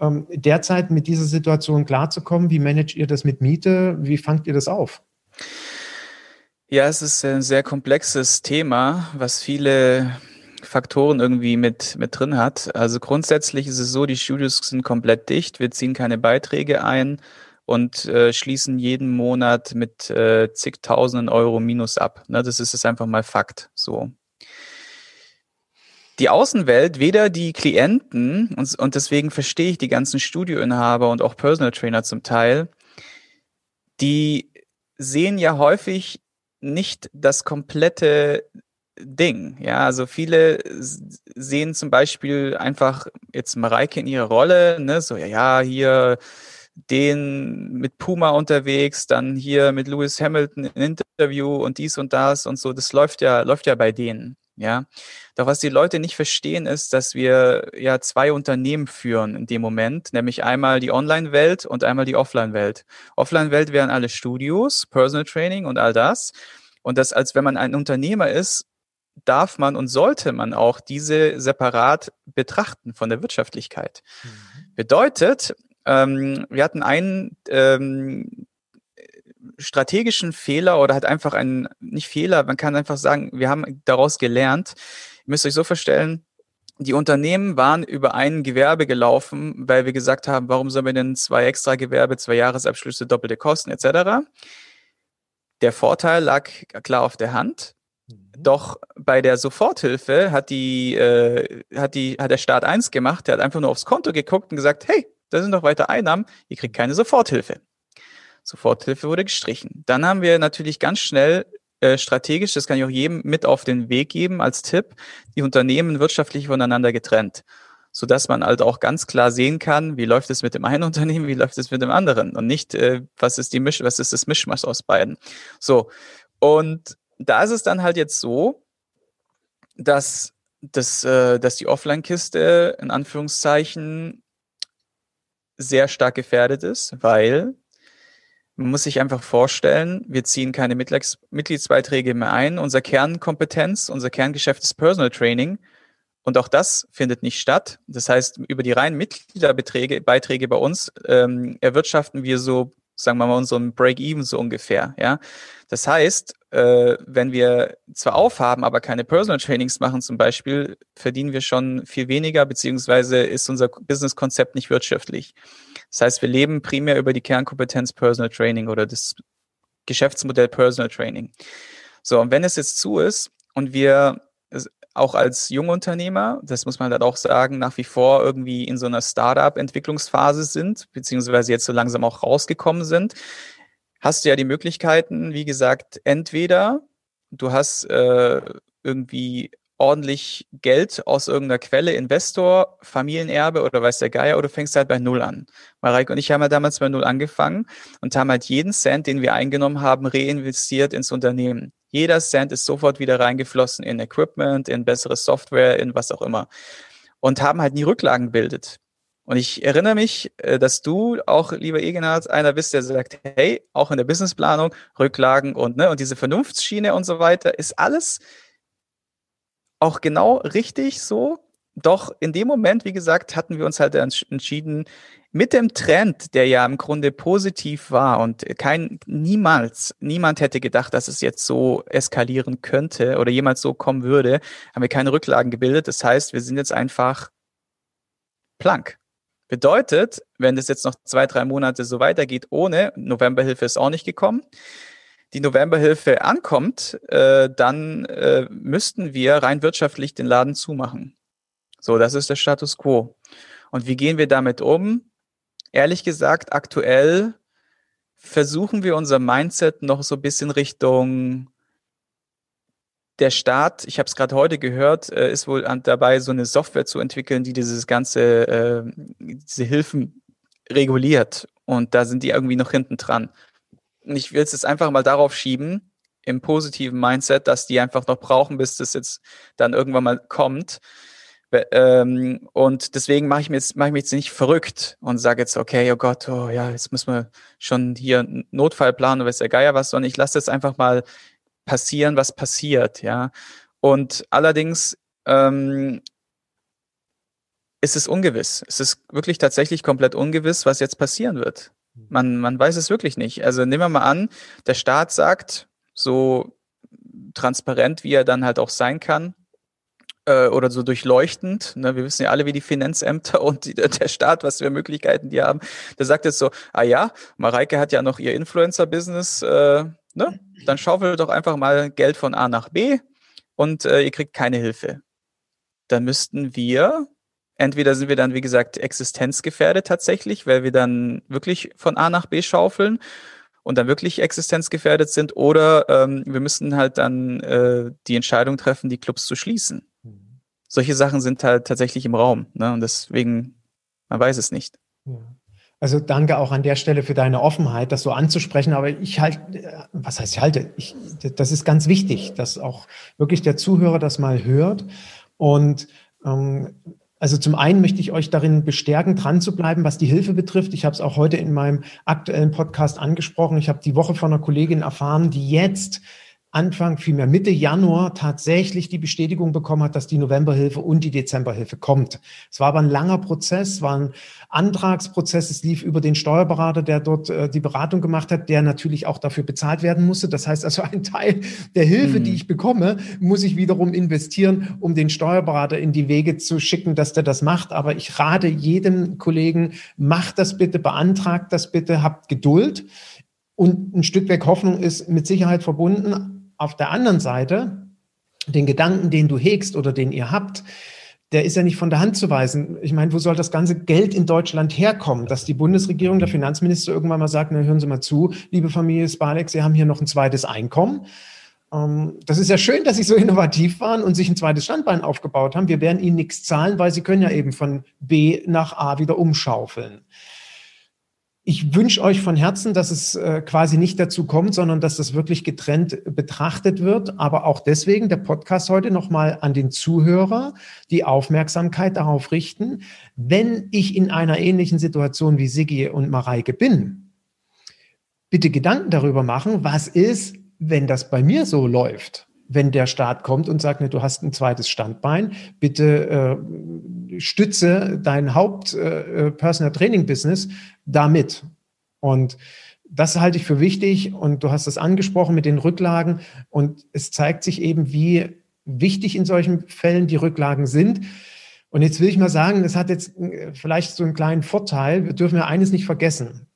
ähm, derzeit mit dieser Situation klarzukommen? Wie managt ihr das mit Miete? Wie fangt ihr das auf?
Ja, es ist ein sehr komplexes Thema, was viele Faktoren irgendwie mit, mit drin hat. Also grundsätzlich ist es so, die Studios sind komplett dicht, wir ziehen keine Beiträge ein und äh, schließen jeden Monat mit äh, zigtausenden Euro Minus ab. Ne, das ist es einfach mal Fakt. So. Die Außenwelt, weder die Klienten, und, und deswegen verstehe ich die ganzen Studioinhaber und auch Personal Trainer zum Teil, die sehen ja häufig nicht das komplette Ding. Ja, also viele sehen zum Beispiel einfach jetzt Mareike in ihrer Rolle, ne, so, ja, ja, hier den mit Puma unterwegs, dann hier mit Lewis Hamilton ein Interview und dies und das und so. Das läuft ja, läuft ja bei denen. Ja, doch was die Leute nicht verstehen ist, dass wir ja zwei Unternehmen führen in dem Moment, nämlich einmal die Online-Welt und einmal die Offline-Welt. Offline-Welt wären alle Studios, Personal Training und all das. Und das, als wenn man ein Unternehmer ist, darf man und sollte man auch diese separat betrachten von der Wirtschaftlichkeit. Mhm. Bedeutet, ähm, wir hatten einen ähm, strategischen Fehler oder hat einfach einen, nicht Fehler, man kann einfach sagen, wir haben daraus gelernt. Ihr müsst euch so vorstellen, die Unternehmen waren über ein Gewerbe gelaufen, weil wir gesagt haben, warum sollen wir denn zwei extra Gewerbe, zwei Jahresabschlüsse, doppelte Kosten etc. Der Vorteil lag klar auf der Hand. Mhm. Doch bei der Soforthilfe hat die, äh, hat die, hat der Staat eins gemacht, der hat einfach nur aufs Konto geguckt und gesagt, hey, da sind noch weiter Einnahmen, ihr kriegt keine Soforthilfe. Soforthilfe wurde gestrichen. Dann haben wir natürlich ganz schnell äh, strategisch, das kann ich auch jedem mit auf den Weg geben als Tipp, die Unternehmen wirtschaftlich voneinander getrennt so dass man halt auch ganz klar sehen kann, wie läuft es mit dem einen Unternehmen, wie läuft es mit dem anderen und nicht, äh, was ist die Misch, was ist das Mischmasch aus beiden. So und da ist es dann halt jetzt so, dass, dass, äh, dass die Offline-Kiste in Anführungszeichen sehr stark gefährdet ist, weil man muss sich einfach vorstellen, wir ziehen keine Mitgliedsbeiträge mehr ein. Unser Kernkompetenz, unser Kerngeschäft ist Personal Training. Und auch das findet nicht statt. Das heißt, über die reinen Mitgliederbeträge, Beiträge bei uns ähm, erwirtschaften wir so, sagen wir mal, unseren Break-Even so ungefähr. Ja, das heißt, äh, wenn wir zwar aufhaben, aber keine Personal Trainings machen zum Beispiel, verdienen wir schon viel weniger, beziehungsweise ist unser Businesskonzept nicht wirtschaftlich. Das heißt, wir leben primär über die Kernkompetenz Personal Training oder das Geschäftsmodell Personal Training. So, und wenn es jetzt zu ist und wir auch als Jungunternehmer, das muss man dann auch sagen, nach wie vor irgendwie in so einer Startup-Entwicklungsphase sind, beziehungsweise jetzt so langsam auch rausgekommen sind, hast du ja die Möglichkeiten, wie gesagt, entweder du hast äh, irgendwie ordentlich Geld aus irgendeiner Quelle, Investor, Familienerbe oder weiß der Geier, oder du fängst halt bei Null an. Mareike und ich haben ja damals bei Null angefangen und haben halt jeden Cent, den wir eingenommen haben, reinvestiert ins Unternehmen. Jeder Cent ist sofort wieder reingeflossen in Equipment, in bessere Software, in was auch immer. Und haben halt nie Rücklagen gebildet. Und ich erinnere mich, äh, dass du auch, lieber Egenhard, einer bist, der sagt, hey, auch in der Businessplanung, Rücklagen und, ne, und diese Vernunftsschiene und so weiter, ist alles auch genau richtig so. Doch in dem Moment, wie gesagt, hatten wir uns halt entschieden, mit dem Trend, der ja im Grunde positiv war und kein, niemals, niemand hätte gedacht, dass es jetzt so eskalieren könnte oder jemals so kommen würde, haben wir keine Rücklagen gebildet. Das heißt, wir sind jetzt einfach plank. Bedeutet, wenn das jetzt noch zwei, drei Monate so weitergeht ohne, Novemberhilfe ist auch nicht gekommen, die Novemberhilfe ankommt, äh, dann äh, müssten wir rein wirtschaftlich den Laden zumachen. So, das ist der Status quo. Und wie gehen wir damit um? ehrlich gesagt, aktuell versuchen wir unser Mindset noch so ein bisschen Richtung der Staat, ich habe es gerade heute gehört, äh, ist wohl dabei, so eine Software zu entwickeln, die dieses ganze, äh, diese Hilfen reguliert. Und da sind die irgendwie noch hinten dran. Und ich will es jetzt einfach mal darauf schieben, im positiven Mindset, dass die einfach noch brauchen, bis das jetzt dann irgendwann mal kommt. Ähm, und deswegen mache ich, mir jetzt, mach ich mich jetzt nicht verrückt und sage jetzt, okay, oh Gott, oh ja, jetzt müssen wir schon hier einen Notfall planen oder weiß der Geier was, sondern ich lasse jetzt einfach mal passieren, was passiert, ja. Und allerdings ähm, ist es ungewiss. Es ist wirklich tatsächlich komplett ungewiss, was jetzt passieren wird. Man, man weiß es wirklich nicht. Also nehmen wir mal an, der Staat sagt, so transparent, wie er dann halt auch sein kann, äh, oder so durchleuchtend. Ne? Wir wissen ja alle, wie die Finanzämter und die, der Staat, was für Möglichkeiten die haben. Der sagt jetzt so, ah ja, Mareike hat ja noch ihr Influencer-Business, äh, ne? dann schaufelt doch einfach mal Geld von A nach B und äh, ihr kriegt keine Hilfe. Dann müssten wir, entweder sind wir dann, wie gesagt, existenzgefährdet tatsächlich, weil wir dann wirklich von A nach B schaufeln und dann wirklich existenzgefährdet sind, oder ähm, wir müssen halt dann äh, die Entscheidung treffen, die Clubs zu schließen solche Sachen sind halt tatsächlich im Raum. Ne? Und deswegen, man weiß es nicht.
Also danke auch an der Stelle für deine Offenheit, das so anzusprechen. Aber ich halte, was heißt ich halte? Ich, das ist ganz wichtig, dass auch wirklich der Zuhörer das mal hört. Und ähm, also zum einen möchte ich euch darin bestärken, dran zu bleiben, was die Hilfe betrifft. Ich habe es auch heute in meinem aktuellen Podcast angesprochen. Ich habe die Woche von einer Kollegin erfahren, die jetzt Anfang, vielmehr Mitte Januar tatsächlich die Bestätigung bekommen hat, dass die Novemberhilfe und die Dezemberhilfe kommt. Es war aber ein langer Prozess, war ein Antragsprozess. Es lief über den Steuerberater, der dort äh, die Beratung gemacht hat, der natürlich auch dafür bezahlt werden musste. Das heißt also, ein Teil der Hilfe, mhm. die ich bekomme, muss ich wiederum investieren, um den Steuerberater in die Wege zu schicken, dass der das macht. Aber ich rate jedem Kollegen, macht das bitte, beantragt das bitte, habt Geduld. Und ein Stück weg Hoffnung ist mit Sicherheit verbunden auf der anderen Seite, den Gedanken, den du hegst oder den ihr habt, der ist ja nicht von der Hand zu weisen. Ich meine, wo soll das ganze Geld in Deutschland herkommen, dass die Bundesregierung, der Finanzminister irgendwann mal sagt, na hören Sie mal zu, liebe Familie Spalek, Sie haben hier noch ein zweites Einkommen. Ähm, das ist ja schön, dass Sie so innovativ waren und sich ein zweites Standbein aufgebaut haben. Wir werden Ihnen nichts zahlen, weil Sie können ja eben von B nach A wieder umschaufeln ich wünsche euch von Herzen, dass es äh, quasi nicht dazu kommt, sondern dass das wirklich getrennt betrachtet wird. Aber auch deswegen der Podcast heute nochmal an den Zuhörer die Aufmerksamkeit darauf richten, wenn ich in einer ähnlichen Situation wie Sigi und Mareike bin, bitte Gedanken darüber machen, was ist, wenn das bei mir so läuft wenn der Staat kommt und sagt, ne, du hast ein zweites Standbein, bitte äh, stütze dein Haupt-Personal damit. Und das halte ich für wichtig und du hast es angesprochen mit den Rücklagen und es zeigt sich eben, wie wichtig in solchen Fällen die Rücklagen sind. Und jetzt will ich mal sagen, es hat jetzt äh, vielleicht so einen kleinen Vorteil. Wir dürfen ja eines nicht vergessen.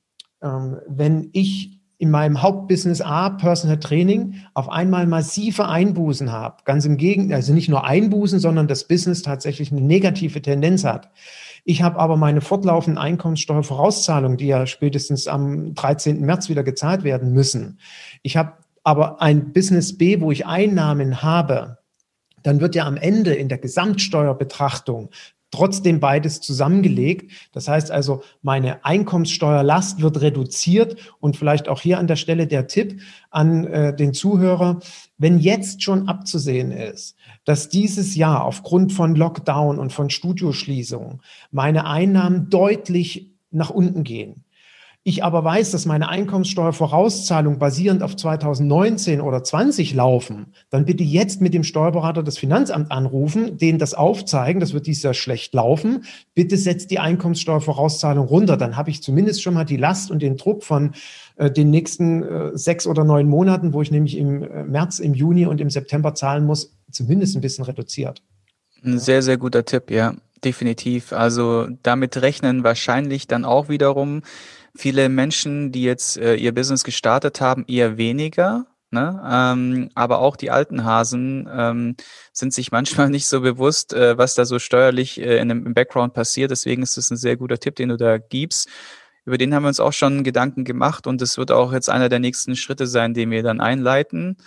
Ähm, wenn ich in meinem Hauptbusiness A, Personal Training, auf einmal massive Einbußen habe. Ganz im Gegenteil, also nicht nur Einbußen, sondern das Business tatsächlich eine negative Tendenz hat. Ich habe aber meine fortlaufenden Einkommenssteuervorauszahlungen, die ja spätestens am 13. März wieder gezahlt werden müssen. Ich habe aber ein Business B, wo ich Einnahmen habe, dann wird ja am Ende in der Gesamtsteuerbetrachtung trotzdem beides zusammengelegt. Das heißt also, meine Einkommenssteuerlast wird reduziert und vielleicht auch hier an der Stelle der Tipp an äh, den Zuhörer, wenn jetzt schon abzusehen ist, dass dieses Jahr aufgrund von Lockdown und von Studioschließungen meine Einnahmen deutlich nach unten gehen, ich aber weiß, dass meine Einkommenssteuervorauszahlung basierend auf 2019 oder 20 laufen, dann bitte jetzt mit dem Steuerberater das Finanzamt anrufen, denen das aufzeigen, das wird dies Jahr schlecht laufen. Bitte setzt die Einkommenssteuervorauszahlung runter, dann habe ich zumindest schon mal die Last und den Druck von äh, den nächsten äh, sechs oder neun Monaten, wo ich nämlich im äh, März, im Juni und im September zahlen muss, zumindest ein bisschen reduziert.
Ein sehr, sehr guter Tipp, ja, definitiv. Also damit rechnen wahrscheinlich dann auch wiederum viele Menschen, die jetzt äh, ihr Business gestartet haben, eher weniger. Ne? Ähm, aber auch die alten Hasen ähm, sind sich manchmal nicht so bewusst, äh, was da so steuerlich äh, in dem, im Background passiert. Deswegen ist es ein sehr guter Tipp, den du da gibst. Über den haben wir uns auch schon Gedanken gemacht und es wird auch jetzt einer der nächsten Schritte sein, den wir dann einleiten,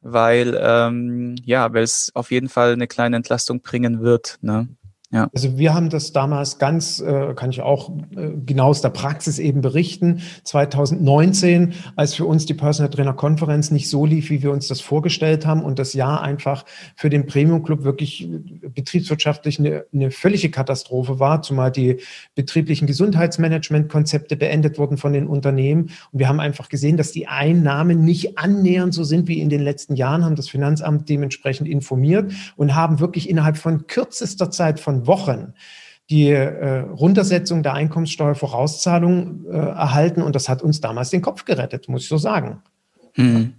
weil ähm, ja, weil es auf jeden Fall eine kleine Entlastung bringen wird. Ne?
Ja. Also wir haben das damals ganz, äh, kann ich auch äh, genau aus der Praxis eben berichten, 2019, als für uns die Personal Trainer Konferenz nicht so lief, wie wir uns das vorgestellt haben und das Jahr einfach für den Premium Club wirklich betriebswirtschaftlich eine, eine völlige Katastrophe war, zumal die betrieblichen Gesundheitsmanagement-Konzepte beendet wurden von den Unternehmen. Und wir haben einfach gesehen, dass die Einnahmen nicht annähernd so sind wie in den letzten Jahren, haben das Finanzamt dementsprechend informiert und haben wirklich innerhalb von kürzester Zeit von Wochen die äh, Runtersetzung der Einkommenssteuervorauszahlung äh, erhalten und das hat uns damals den Kopf gerettet, muss ich so sagen. Hm.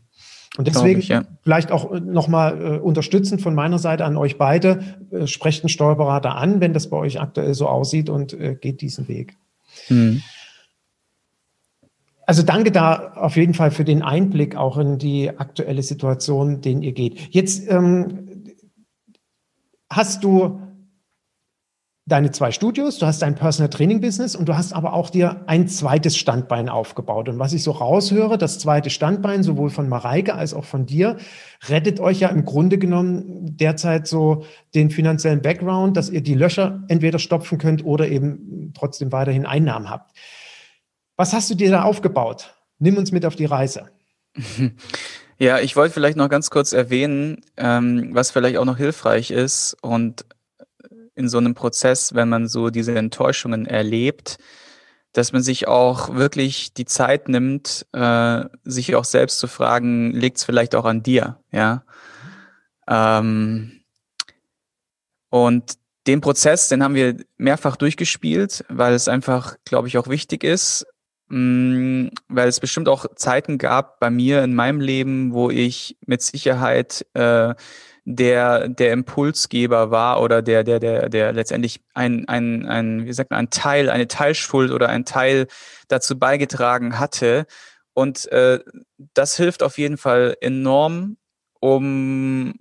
Und deswegen ich, ja. vielleicht auch nochmal äh, unterstützend von meiner Seite an euch beide, äh, sprecht einen Steuerberater an, wenn das bei euch aktuell so aussieht und äh, geht diesen Weg. Hm. Also danke da auf jeden Fall für den Einblick auch in die aktuelle Situation, den ihr geht. Jetzt ähm, hast du deine zwei Studios, du hast dein Personal Training Business und du hast aber auch dir ein zweites Standbein aufgebaut. Und was ich so raushöre, das zweite Standbein, sowohl von Mareike als auch von dir, rettet euch ja im Grunde genommen derzeit so den finanziellen Background, dass ihr die Löcher entweder stopfen könnt oder eben trotzdem weiterhin Einnahmen habt. Was hast du dir da aufgebaut? Nimm uns mit auf die Reise.
Ja, ich wollte vielleicht noch ganz kurz erwähnen, ähm, was vielleicht auch noch hilfreich ist und in so einem Prozess, wenn man so diese Enttäuschungen erlebt, dass man sich auch wirklich die Zeit nimmt, äh, sich auch selbst zu fragen, liegt es vielleicht auch an dir, ja? Ähm, und den Prozess, den haben wir mehrfach durchgespielt, weil es einfach, glaube ich, auch wichtig ist, mh, mm, weil es bestimmt auch Zeiten gab bei mir in meinem Leben, wo ich mit Sicherheit äh, der der Impulsgeber war oder der der der der letztendlich ein ein ein wie sagt man ein Teil eine Teilschuld oder ein Teil dazu beigetragen hatte. Und äh, das hilft auf jeden Fall enorm um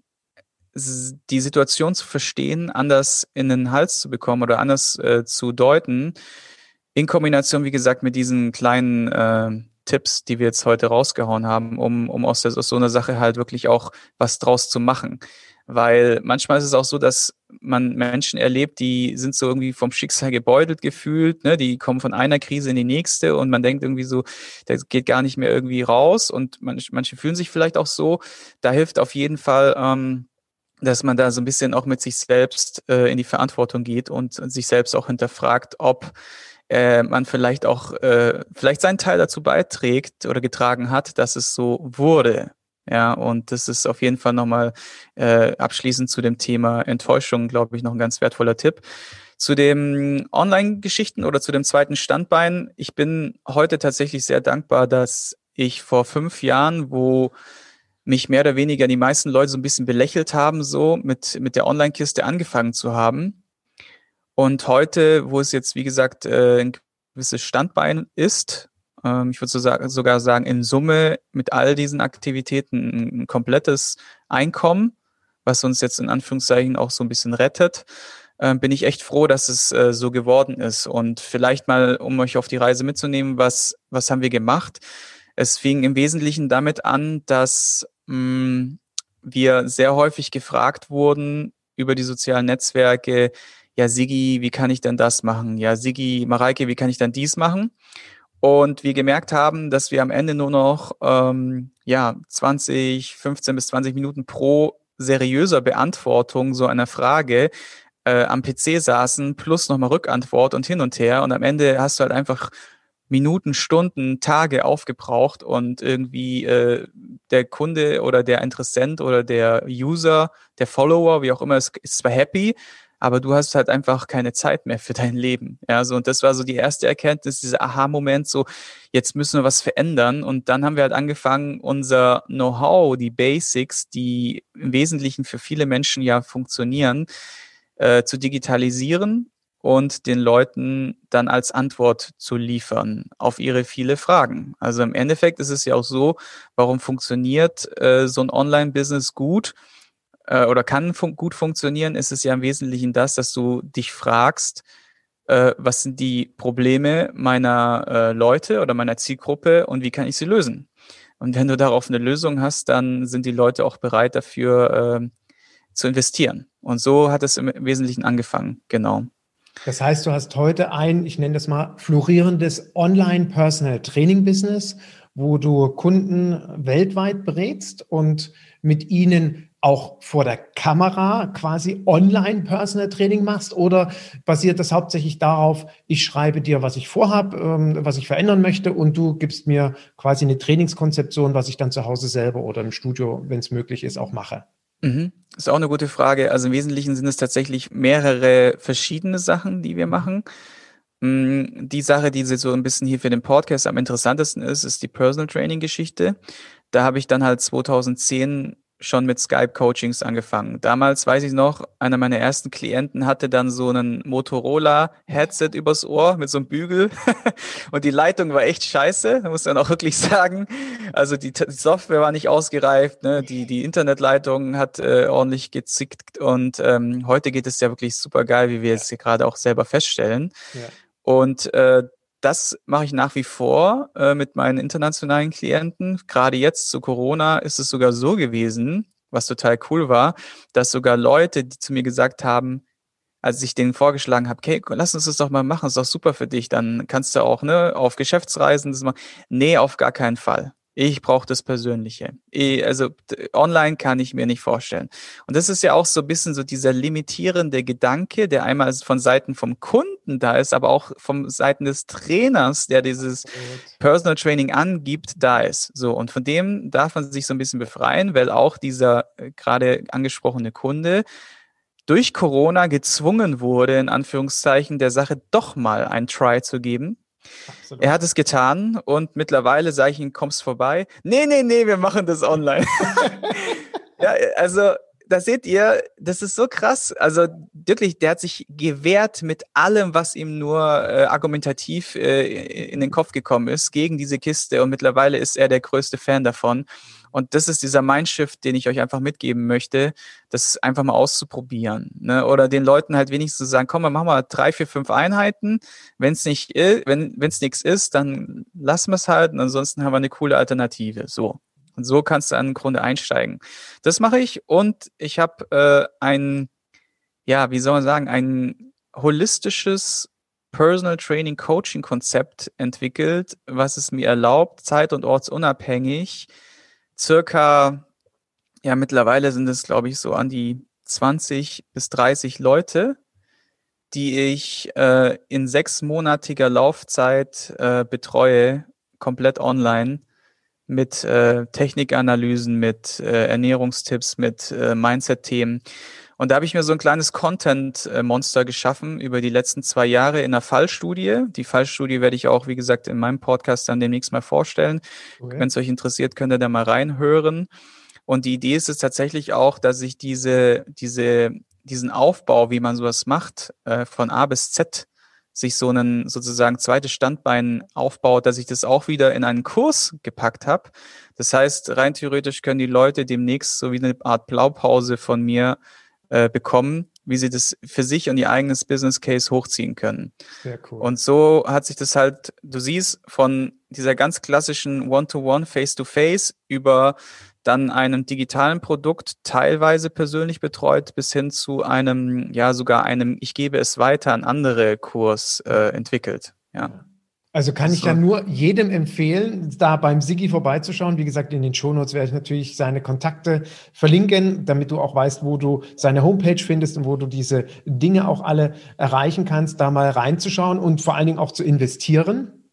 die Situation zu verstehen, anders in den Hals zu bekommen oder anders äh, zu deuten, in Kombination, wie gesagt, mit diesen kleinen äh, Tipps, die wir jetzt heute rausgehauen haben, um, um aus, der, aus so einer Sache halt wirklich auch was draus zu machen. Weil manchmal ist es auch so, dass man Menschen erlebt, die sind so irgendwie vom Schicksal gebeutelt gefühlt, ne? die kommen von einer Krise in die nächste und man denkt irgendwie so, das geht gar nicht mehr irgendwie raus und manche, manche fühlen sich vielleicht auch so. Da hilft auf jeden Fall, ähm, dass man da so ein bisschen auch mit sich selbst äh, in die Verantwortung geht und sich selbst auch hinterfragt, ob äh, man vielleicht auch äh, vielleicht seinen Teil dazu beiträgt oder getragen hat, dass es so wurde. Ja, und das ist auf jeden Fall nochmal äh, abschließend zu dem Thema Enttäuschung, glaube ich, noch ein ganz wertvoller Tipp. Zu den Online-Geschichten oder zu dem zweiten Standbein. Ich bin heute tatsächlich sehr dankbar, dass ich vor fünf Jahren, wo mich mehr oder weniger die meisten Leute so ein bisschen belächelt haben, so mit, mit der Online-Kiste angefangen zu haben, und heute, wo es jetzt, wie gesagt, äh, ein gewisses Standbein ist, ähm, ich würde sogar sagen, in Summe mit all diesen Aktivitäten ein komplettes Einkommen, was uns jetzt in Anführungszeichen auch so ein bisschen rettet, äh, bin ich echt froh, dass es äh, so geworden ist. Und vielleicht mal, um euch auf die Reise mitzunehmen, was, was haben wir gemacht? Es fing im Wesentlichen damit an, dass mh, mm, wir sehr häufig gefragt wurden über die sozialen Netzwerke, ja, Sigi, wie kann ich denn das machen? Ja, Sigi, Mareike, wie kann ich denn dies machen? Und wir gemerkt haben, dass wir am Ende nur noch ähm, ja, 20, 15 bis 20 Minuten pro seriöser Beantwortung so einer Frage äh, am PC saßen, plus nochmal Rückantwort und hin und her. Und am Ende hast du halt einfach Minuten, Stunden, Tage aufgebraucht und irgendwie äh, der Kunde oder der Interessent oder der User, der Follower, wie auch immer, ist, ist zwar happy, aber du hast halt einfach keine Zeit mehr für dein Leben. Ja, so und das war so die erste Erkenntnis, dieser Aha-Moment, so jetzt müssen wir was verändern und dann haben wir halt angefangen, unser Know-how, die Basics, die im Wesentlichen für viele Menschen ja funktionieren, äh, zu digitalisieren und den Leuten dann als Antwort zu liefern auf ihre viele Fragen. Also im Endeffekt ist es ja auch so, warum funktioniert äh, so ein Online-Business gut äh, oder kann fun gut funktionieren, ist es ja im Wesentlichen das, dass du dich fragst, äh, was sind die Probleme meiner äh, Leute oder meiner Zielgruppe und wie kann ich sie lösen? Und wenn du darauf eine Lösung hast, dann sind die Leute auch bereit dafür äh, zu investieren. Und so hat es im Wesentlichen angefangen, genau.
Das heißt, du hast heute ein, ich nenne das mal, florierendes Online-Personal-Training-Business, wo du Kunden weltweit berätst und mit ihnen auch vor der Kamera quasi online Personal Training machst oder basiert das hauptsächlich darauf, ich schreibe dir, was ich vorhab, ähm, was ich verändern möchte und du gibst mir quasi eine Trainingskonzeption, was ich dann zu Hause selber oder im Studio, wenn es möglich ist, auch mache?
Mhm. Ist auch eine gute Frage. Also im Wesentlichen sind es tatsächlich mehrere verschiedene Sachen, die wir machen. Mm, die Sache, die so ein bisschen hier für den Podcast am interessantesten ist, ist die Personal Training Geschichte. Da habe ich dann halt 2010 schon mit Skype-Coachings angefangen. Damals weiß ich noch, einer meiner ersten Klienten hatte dann so einen Motorola-Headset übers Ohr mit so einem Bügel und die Leitung war echt scheiße, muss man auch wirklich sagen. Also die, die Software war nicht ausgereift, ne? die, die Internetleitung hat äh, ordentlich gezickt und ähm, heute geht es ja wirklich super geil, wie wir ja. jetzt hier gerade auch selber feststellen. Ja. Und äh, das mache ich nach wie vor äh, mit meinen internationalen Klienten. Gerade jetzt zu Corona ist es sogar so gewesen, was total cool war, dass sogar Leute, die zu mir gesagt haben, als ich denen vorgeschlagen habe, okay, lass uns das doch mal machen, ist doch super für dich, dann kannst du auch ne, auf Geschäftsreisen das machen. Nee, auf gar keinen Fall. Ich brauche das Persönliche. Ich, also online kann ich mir nicht vorstellen. Und das ist ja auch so ein bisschen so dieser limitierende Gedanke, der einmal von Seiten vom Kunden da ist, aber auch vom Seiten des Trainers, der dieses Personal Training angibt, da ist. So und von dem darf man sich so ein bisschen befreien, weil auch dieser äh, gerade angesprochene Kunde durch Corona gezwungen wurde, in Anführungszeichen, der Sache doch mal ein Try zu geben Absolut. Er hat es getan und mittlerweile sage ich ihm, kommst vorbei. Nee, nee, nee, wir machen das online. ja, also da seht ihr, das ist so krass. Also wirklich, der hat sich gewehrt mit allem, was ihm nur äh, argumentativ äh, in den Kopf gekommen ist, gegen diese Kiste. Und mittlerweile ist er der größte Fan davon. Und das ist dieser Mindshift, den ich euch einfach mitgeben möchte, das einfach mal auszuprobieren. Ne? Oder den Leuten halt wenigstens zu sagen, komm, wir machen mal drei, vier, fünf Einheiten. Wenn es nicht, wenn es nichts ist, dann lassen wir es halt. Und ansonsten haben wir eine coole Alternative. So. Und so kannst du an Grunde einsteigen. Das mache ich und ich habe äh, ein, ja, wie soll man sagen, ein holistisches Personal Training Coaching Konzept entwickelt, was es mir erlaubt, zeit- und ortsunabhängig circa, ja, mittlerweile sind es, glaube ich, so an die 20 bis 30 Leute, die ich äh, in sechsmonatiger Laufzeit äh, betreue, komplett online mit äh, Technikanalysen, mit äh, Ernährungstipps, mit äh, Mindset-Themen. Und da habe ich mir so ein kleines Content-Monster geschaffen über die letzten zwei Jahre in einer Fallstudie. Die Fallstudie werde ich auch, wie gesagt, in meinem Podcast dann demnächst mal vorstellen. Okay. Wenn es euch interessiert, könnt ihr da mal reinhören. Und die Idee ist es tatsächlich auch, dass ich diese, diese, diesen Aufbau, wie man sowas macht, äh, von A bis Z, sich so einen sozusagen zweites Standbein aufbaut, dass ich das auch wieder in einen Kurs gepackt habe. Das heißt, rein theoretisch können die Leute demnächst so wie eine Art Blaupause von mir äh, bekommen, wie sie das für sich und ihr eigenes Business Case hochziehen können. Sehr cool. Und so hat sich das halt, du siehst, von dieser ganz klassischen One-to-One, Face-to-Face über dann einem digitalen Produkt teilweise persönlich betreut bis hin zu einem, ja sogar einem, ich gebe es weiter an andere Kurs äh, entwickelt. Ja.
Also kann ich so. ja nur jedem empfehlen, da beim Sigi vorbeizuschauen. Wie gesagt, in den Shownotes werde ich natürlich seine Kontakte verlinken, damit du auch weißt, wo du seine Homepage findest und wo du diese Dinge auch alle erreichen kannst, da mal reinzuschauen und vor allen Dingen auch zu investieren.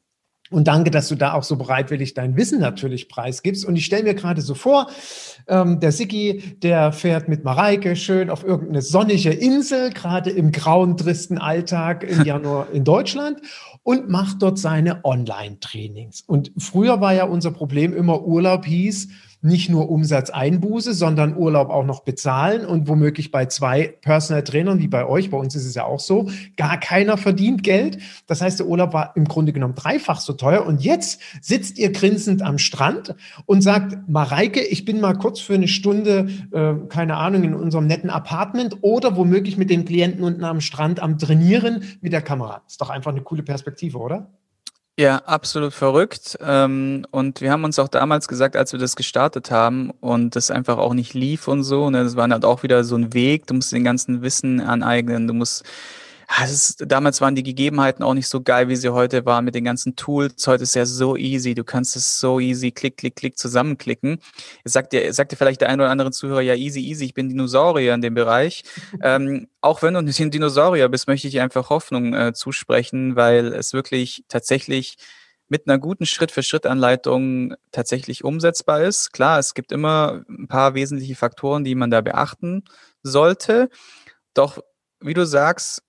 Und danke, dass du da auch so bereitwillig dein Wissen natürlich preisgibst. Und ich stelle mir gerade so vor, ähm, der Siki, der fährt mit Mareike schön auf irgendeine sonnige Insel, gerade im grauen, tristen Alltag im Januar in Deutschland und macht dort seine Online-Trainings. Und früher war ja unser Problem immer Urlaub hieß, nicht nur Umsatzeinbuße, sondern Urlaub auch noch bezahlen und womöglich bei zwei Personal Trainern wie bei euch, bei uns ist es ja auch so, gar keiner verdient Geld. Das heißt, der Urlaub war im Grunde genommen dreifach so teuer und jetzt sitzt ihr grinsend am Strand und sagt, Mareike, ich bin mal kurz für eine Stunde, äh, keine Ahnung, in unserem netten Apartment oder womöglich mit den Klienten unten am Strand am Trainieren mit der Kamera. Ist doch einfach eine coole Perspektive, oder?
Ja, absolut verrückt. Ähm, und wir haben uns auch damals gesagt, als wir das gestartet haben und das einfach auch nicht lief und so, ne, das war halt auch wieder so ein Weg, du musst den ganzen Wissen aneignen, du musst ist, damals waren die Gegebenheiten auch nicht so geil, wie sie heute waren mit den ganzen Tools. Heute ist ja so easy. Du kannst es so easy klick, klick, klick zusammenklicken. Jetzt sagt dir, sagt dir vielleicht der ein oder andere Zuhörer, ja, easy, easy, ich bin Dinosaurier in dem Bereich. ähm, auch wenn du nicht ein Dinosaurier bist, möchte ich einfach Hoffnung äh, zusprechen, weil es wirklich tatsächlich mit einer guten Schritt-für-Schritt-Anleitung tatsächlich umsetzbar ist. Klar, es gibt immer ein paar wesentliche Faktoren, die man da beachten sollte. Doch wie du sagst,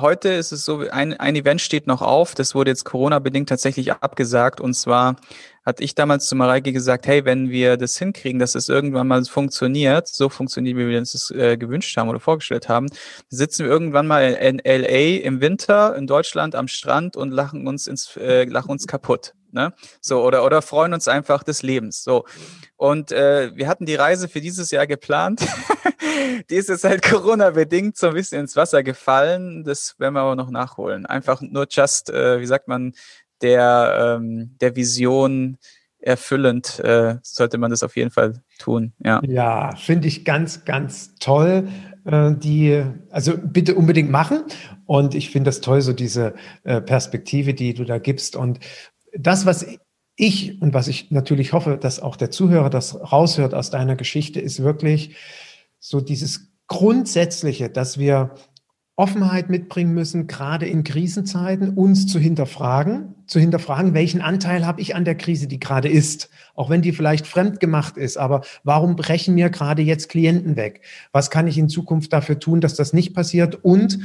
heute ist es so, ein, ein Event steht noch auf. Das wurde jetzt Corona-bedingt tatsächlich abgesagt. Und zwar hatte ich damals zu Mareike gesagt, hey, wenn wir das hinkriegen, dass es irgendwann mal funktioniert, so funktioniert, wie wir uns das äh, gewünscht haben oder vorgestellt haben, sitzen wir irgendwann mal in LA im Winter in Deutschland am Strand und lachen uns ins, äh, lachen uns kaputt. Ne? So, oder, oder freuen uns einfach des Lebens. So. Und äh, wir hatten die Reise für dieses Jahr geplant. die ist jetzt halt Corona-bedingt so ein bisschen ins Wasser gefallen. Das werden wir aber noch nachholen. Einfach nur just, äh, wie sagt man, der, ähm, der Vision erfüllend äh, sollte man das auf jeden Fall tun. Ja,
ja finde ich ganz, ganz toll. Äh, die, also bitte unbedingt machen. Und ich finde das toll, so diese äh, Perspektive, die du da gibst. Und das, was ich und was ich natürlich hoffe, dass auch der Zuhörer das raushört aus deiner Geschichte, ist wirklich so dieses Grundsätzliche, dass wir Offenheit mitbringen müssen, gerade in Krisenzeiten, uns zu hinterfragen, zu hinterfragen, welchen Anteil habe ich an der Krise, die gerade ist, auch wenn die vielleicht fremd gemacht ist, aber warum brechen mir gerade jetzt Klienten weg? Was kann ich in Zukunft dafür tun, dass das nicht passiert? Und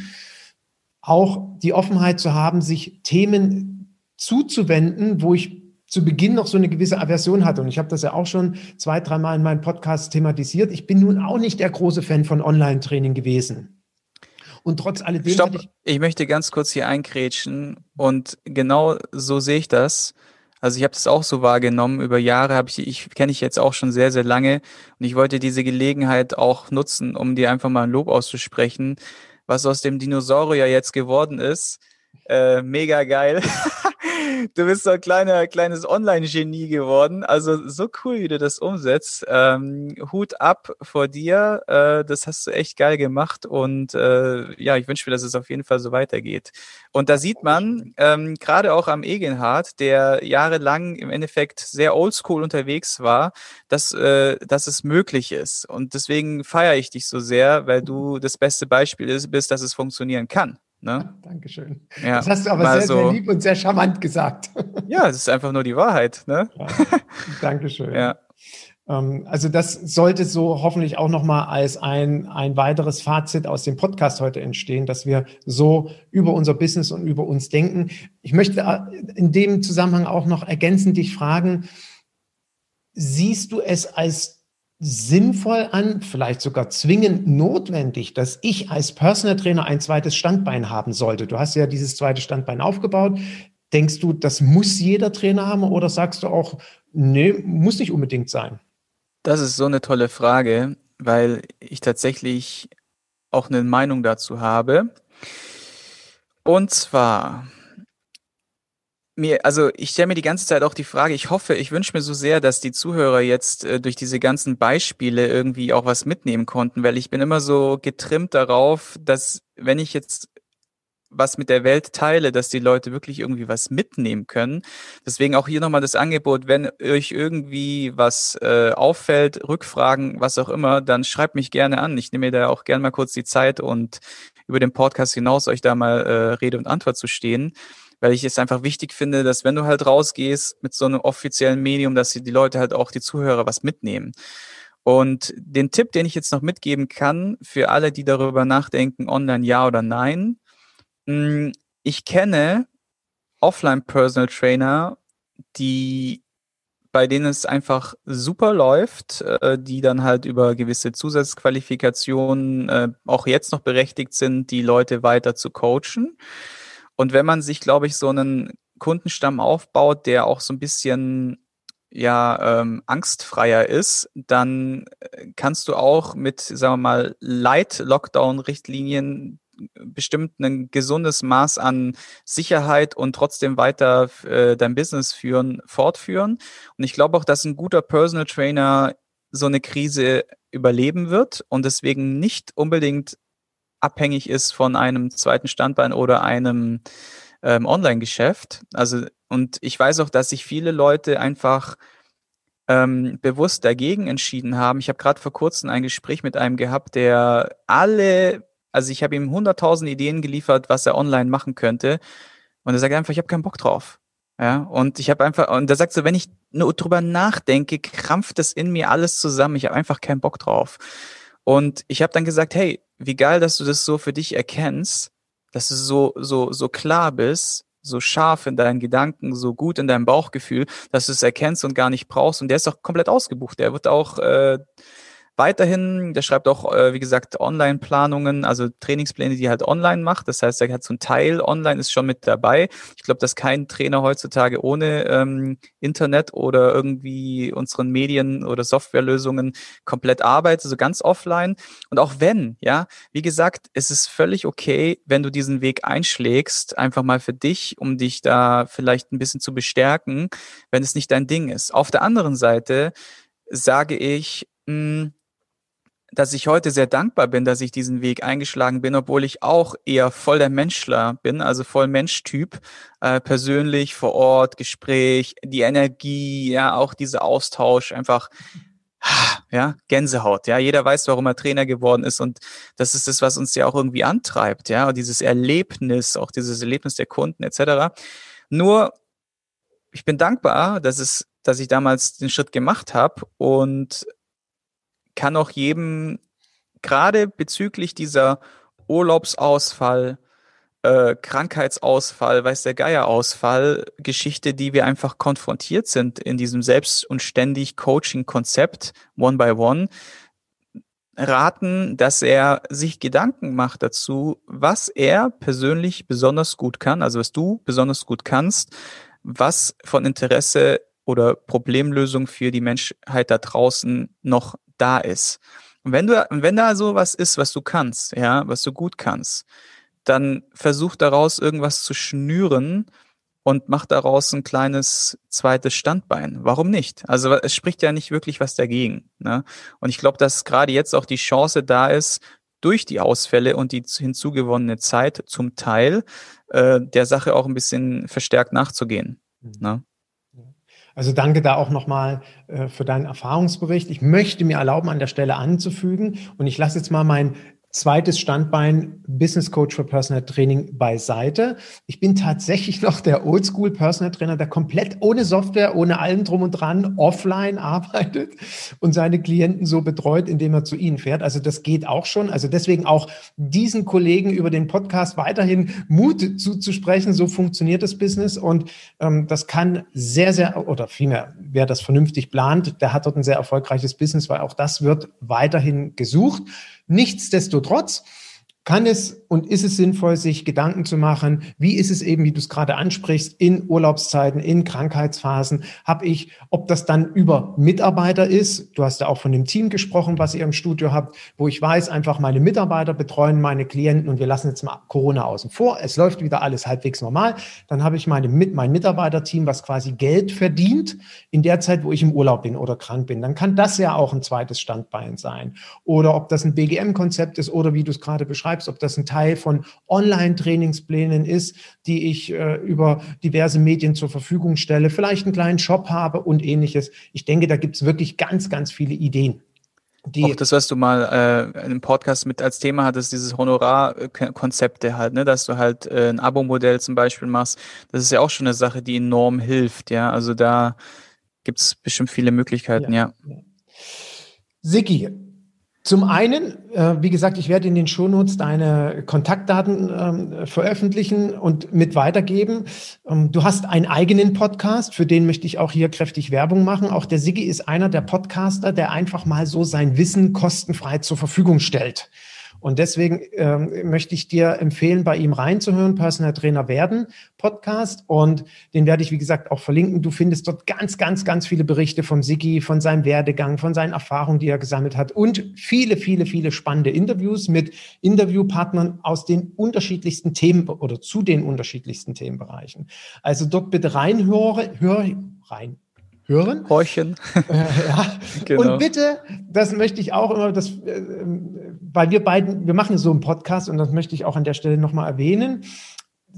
auch die Offenheit zu haben, sich Themen zuzuwenden, wo ich zu Beginn noch so eine gewisse Aversion hatte. Und ich habe das ja auch schon zwei, dreimal in meinem Podcast thematisiert. Ich bin nun auch nicht der große Fan von Online-Training gewesen.
Und trotz alledem. Stopp, ich, ich möchte ganz kurz hier einkrätschen. Und genau so sehe ich das. Also ich habe das auch so wahrgenommen. Über Jahre habe ich, ich kenne ich jetzt auch schon sehr, sehr lange. Und ich wollte diese Gelegenheit auch nutzen, um dir einfach mal ein Lob auszusprechen, was aus dem Dinosaurier jetzt geworden ist. Äh, mega geil. du bist so ein kleiner, kleines Online-Genie geworden. Also so cool, wie du das umsetzt. Ähm, Hut ab vor dir. Äh, das hast du echt geil gemacht. Und äh, ja, ich wünsche mir, dass es auf jeden Fall so weitergeht. Und da sieht man, ähm, gerade auch am Egenhard, der jahrelang im Endeffekt sehr oldschool unterwegs war, dass, äh, dass es möglich ist. Und deswegen feiere ich dich so sehr, weil du das beste Beispiel bist, dass es funktionieren kann. Ne?
Dankeschön. Ja, das hast du aber sehr, so, sehr lieb und sehr charmant gesagt.
Ja, es ist einfach nur die Wahrheit. Ne? Ja,
Dankeschön. Ja. Ähm, also das sollte so hoffentlich auch nochmal als ein, ein weiteres Fazit aus dem Podcast heute entstehen, dass wir so über unser Business und über uns denken. Ich möchte äh, in dem Zusammenhang auch noch ergänzend dich fragen, siehst du es als sinnvoll an, vielleicht sogar zwingend notwendig, dass ich als Personal Trainer ein zweites Standbein haben sollte. Du hast ja dieses zweite Standbein aufgebaut. Denkst du, das muss jeder Trainer haben oder sagst du auch, nee, muss nicht unbedingt sein?
Das ist so eine tolle Frage, weil ich tatsächlich auch eine Meinung dazu habe. Und zwar, mir, also ich stelle mir die ganze Zeit auch die Frage, ich hoffe, ich wünsche mir so sehr, dass die Zuhörer jetzt äh, durch diese ganzen Beispiele irgendwie auch was mitnehmen konnten, weil ich bin immer so getrimmt darauf, dass wenn ich jetzt was mit der Welt teile, dass die Leute wirklich irgendwie was mitnehmen können. Deswegen auch hier nochmal das Angebot, wenn euch irgendwie was äh, auffällt, Rückfragen, was auch immer, dann schreibt mich gerne an. Ich nehme mir da auch gerne mal kurz die Zeit und über den Podcast hinaus euch da mal äh, Rede und Antwort zu stehen weil ich es einfach wichtig finde, dass wenn du halt rausgehst mit so einem offiziellen Medium, dass die Leute halt auch die Zuhörer was mitnehmen. Und den Tipp, den ich jetzt noch mitgeben kann, für alle, die darüber nachdenken, online ja oder nein, hm, ich kenne Offline Personal Trainer, die bei denen es einfach super läuft, äh, die dann halt über gewisse Zusatzqualifikationen äh, auch jetzt noch berechtigt sind, die Leute weiter zu coachen. Und wenn man sich, glaube ich, so einen Kundenstamm aufbaut, der auch so ein bisschen ja ähm, angstfreier ist, dann äh, kannst du auch mit, sagen wir mal, Light-Lockdown-Richtlinien bestimmt ein gesundes Maß an Sicherheit und trotzdem weiter äh, dein Business führen, fortführen. Und ich glaube auch, dass ein guter Personal Trainer so eine Krise überleben wird und deswegen nicht unbedingt abhängig ist von einem zweiten Standbein oder einem ähm, Online-Geschäft. Also, und ich weiß auch, dass sich viele Leute einfach ähm, bewusst dagegen entschieden haben. Ich habe gerade vor kurzem ein Gespräch mit einem gehabt, der alle, also ich habe ihm hunderttausend Ideen geliefert, was er online machen könnte. Und er sagt einfach, ich habe keinen Bock drauf. Ja, und ich habe einfach, und er sagt so, wenn ich nur drüber nachdenke, krampft das in mir alles zusammen. Ich habe einfach keinen Bock drauf. Und ich habe dann gesagt, hey, wie geil, dass du das so für dich erkennst, dass du so, so, so klar bist, so scharf in deinen Gedanken, so gut in deinem Bauchgefühl, dass du es erkennst und gar nicht brauchst. Und der ist auch komplett ausgebucht. Der wird auch äh, weiterhin, der schreibt auch, äh, wie gesagt, Online-Planungen, also Trainingspläne, die er halt online macht. Das heißt, er hat so ein Teil online, ist schon mit dabei. Ich glaube, dass kein Trainer heutzutage ohne ähm, Internet oder irgendwie unseren Medien oder Softwarelösungen komplett arbeitet, also ganz offline. Und auch wenn, ja, wie gesagt, es ist völlig okay, wenn du diesen Weg einschlägst, einfach mal für dich, um dich da vielleicht ein bisschen zu bestärken, wenn es nicht dein Ding ist. Auf der anderen Seite sage ich, mh, hm, dass ich heute sehr dankbar bin, dass ich diesen Weg eingeschlagen bin, obwohl ich auch eher voll der Menschler bin, also voll Menschtyp, äh, persönlich vor Ort, Gespräch, die Energie, ja, auch dieser Austausch, einfach ja, Gänsehaut, ja, jeder weiß, warum er Trainer geworden ist und das ist das, was uns ja auch irgendwie antreibt, ja, und dieses Erlebnis, auch dieses Erlebnis der Kunden etc. Nur ich bin dankbar, dass es, dass ich damals den Schritt gemacht habe und kann auch jedem, gerade bezüglich dieser Urlaubsausfall, äh, Krankheitsausfall, weiß der Geierausfall, Geschichte, die wir einfach konfrontiert sind in diesem selbst und ständig Coaching-Konzept, one by one, raten, dass er sich Gedanken macht dazu, was er persönlich besonders gut kann, also was du besonders gut kannst, was von Interesse oder Problemlösung für die Menschheit da draußen noch da ist. Und wenn du, wenn da so was ist, was du kannst, ja, was du gut kannst, dann versuch daraus irgendwas zu schnüren und mach daraus ein kleines zweites Standbein. Warum nicht? Also es spricht ja nicht wirklich was dagegen. Ne? Und ich glaube, dass gerade jetzt auch die Chance da ist, durch die Ausfälle und die hinzugewonnene Zeit zum Teil äh, der Sache auch ein bisschen verstärkt nachzugehen. Mhm. Ne?
Also danke da auch nochmal äh, für deinen Erfahrungsbericht. Ich möchte mir erlauben, an der Stelle anzufügen, und ich lasse jetzt mal mein zweites Standbein Business Coach für Personal Training beiseite. Ich bin tatsächlich noch der Oldschool Personal Trainer, der komplett ohne Software, ohne allem drum und dran offline arbeitet und seine Klienten so betreut, indem er zu ihnen fährt. Also das geht auch schon. Also deswegen auch diesen Kollegen über den Podcast weiterhin Mut zuzusprechen. So funktioniert das Business und ähm, das kann sehr, sehr, oder vielmehr, wer das vernünftig plant, der hat dort ein sehr erfolgreiches Business, weil auch das wird weiterhin gesucht. Nichtsdestotrotz kann es und ist es sinnvoll, sich Gedanken zu machen, wie ist es eben, wie du es gerade ansprichst, in Urlaubszeiten, in Krankheitsphasen, habe ich, ob das dann über Mitarbeiter ist, du hast ja auch von dem Team gesprochen, was ihr im Studio habt, wo ich weiß, einfach meine Mitarbeiter betreuen meine Klienten und wir lassen jetzt mal Corona außen vor, es läuft wieder alles halbwegs normal, dann habe ich meine, mein Mitarbeiterteam, was quasi Geld verdient in der Zeit, wo ich im Urlaub bin oder krank bin, dann kann das ja auch ein zweites Standbein sein. Oder ob das ein BGM-Konzept ist oder wie du es gerade beschreibst, beschreibst, ob das ein Teil von Online-Trainingsplänen ist, die ich äh, über diverse Medien zur Verfügung stelle, vielleicht einen kleinen Shop habe und ähnliches. Ich denke, da gibt es wirklich ganz, ganz viele Ideen.
Die auch das, was du mal äh, im Podcast mit als Thema hattest, dieses Honorarkonzepte halt, ne, dass du halt äh, ein Abo-Modell zum Beispiel machst, das ist ja auch schon eine Sache, die enorm hilft, ja. Also da gibt es bestimmt viele Möglichkeiten, ja. ja.
Sigi, zum einen, äh, wie gesagt, ich werde in den Shownotes deine Kontaktdaten ähm, veröffentlichen und mit weitergeben. Ähm, du hast einen eigenen Podcast, für den möchte ich auch hier kräftig Werbung machen. Auch der Siggi ist einer der Podcaster, der einfach mal so sein Wissen kostenfrei zur Verfügung stellt. Und deswegen ähm, möchte ich dir empfehlen, bei ihm reinzuhören, Personal Trainer werden Podcast. Und den werde ich, wie gesagt, auch verlinken. Du findest dort ganz, ganz, ganz viele Berichte vom Sigi, von seinem Werdegang, von seinen Erfahrungen, die er gesammelt hat und viele, viele, viele spannende Interviews mit Interviewpartnern aus den unterschiedlichsten Themen oder zu den unterschiedlichsten Themenbereichen. Also dort bitte reinhöre, hör rein, hören.
Horchen.
Äh, ja. genau. Und bitte, das möchte ich auch immer, das, äh, weil wir beiden, wir machen so einen Podcast und das möchte ich auch an der Stelle nochmal erwähnen.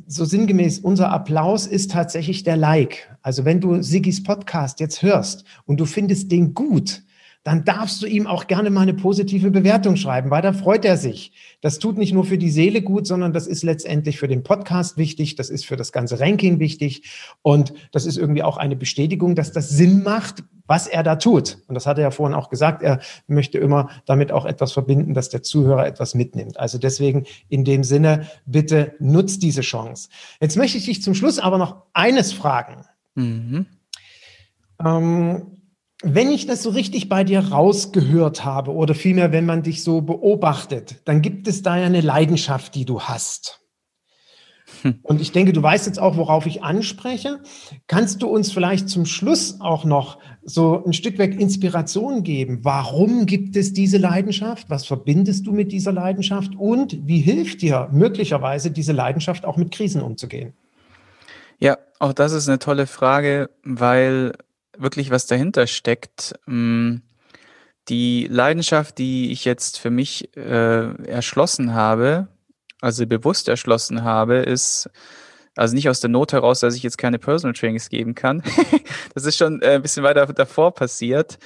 So sinngemäß, unser Applaus ist tatsächlich der Like. Also wenn du Sigis Podcast jetzt hörst und du findest den gut, dann darfst du ihm auch gerne mal eine positive Bewertung schreiben, weil da freut er sich. Das tut nicht nur für die Seele gut, sondern das ist letztendlich für den Podcast wichtig, das ist für das ganze Ranking wichtig und das ist irgendwie auch eine Bestätigung, dass das Sinn macht, was er da tut. Und das hat er ja vorhin auch gesagt, er möchte immer damit auch etwas verbinden, dass der Zuhörer etwas mitnimmt. Also deswegen in dem Sinne, bitte nutzt diese Chance. Jetzt möchte ich dich zum Schluss aber noch eines fragen. Mhm. Ähm, wenn ich das so richtig bei dir rausgehört habe oder vielmehr, wenn man dich so beobachtet, dann gibt es da ja eine Leidenschaft, die du hast. Hm. Und ich denke, du weißt jetzt auch, worauf ich anspreche. Kannst du uns vielleicht zum Schluss auch noch so ein Stück weg Inspiration geben? Warum gibt es diese Leidenschaft? Was verbindest du mit dieser Leidenschaft? Und wie hilft dir möglicherweise diese Leidenschaft auch mit Krisen umzugehen?
Ja, auch das ist eine tolle Frage, weil wirklich was dahinter steckt. Mm, die Leidenschaft, die ich jetzt für mich äh, erschlossen habe, also bewusst erschlossen habe, ist also nicht aus der Not heraus, dass ich jetzt keine Personal Trainings geben kann. das ist schon äh, ein bisschen weiter davor passiert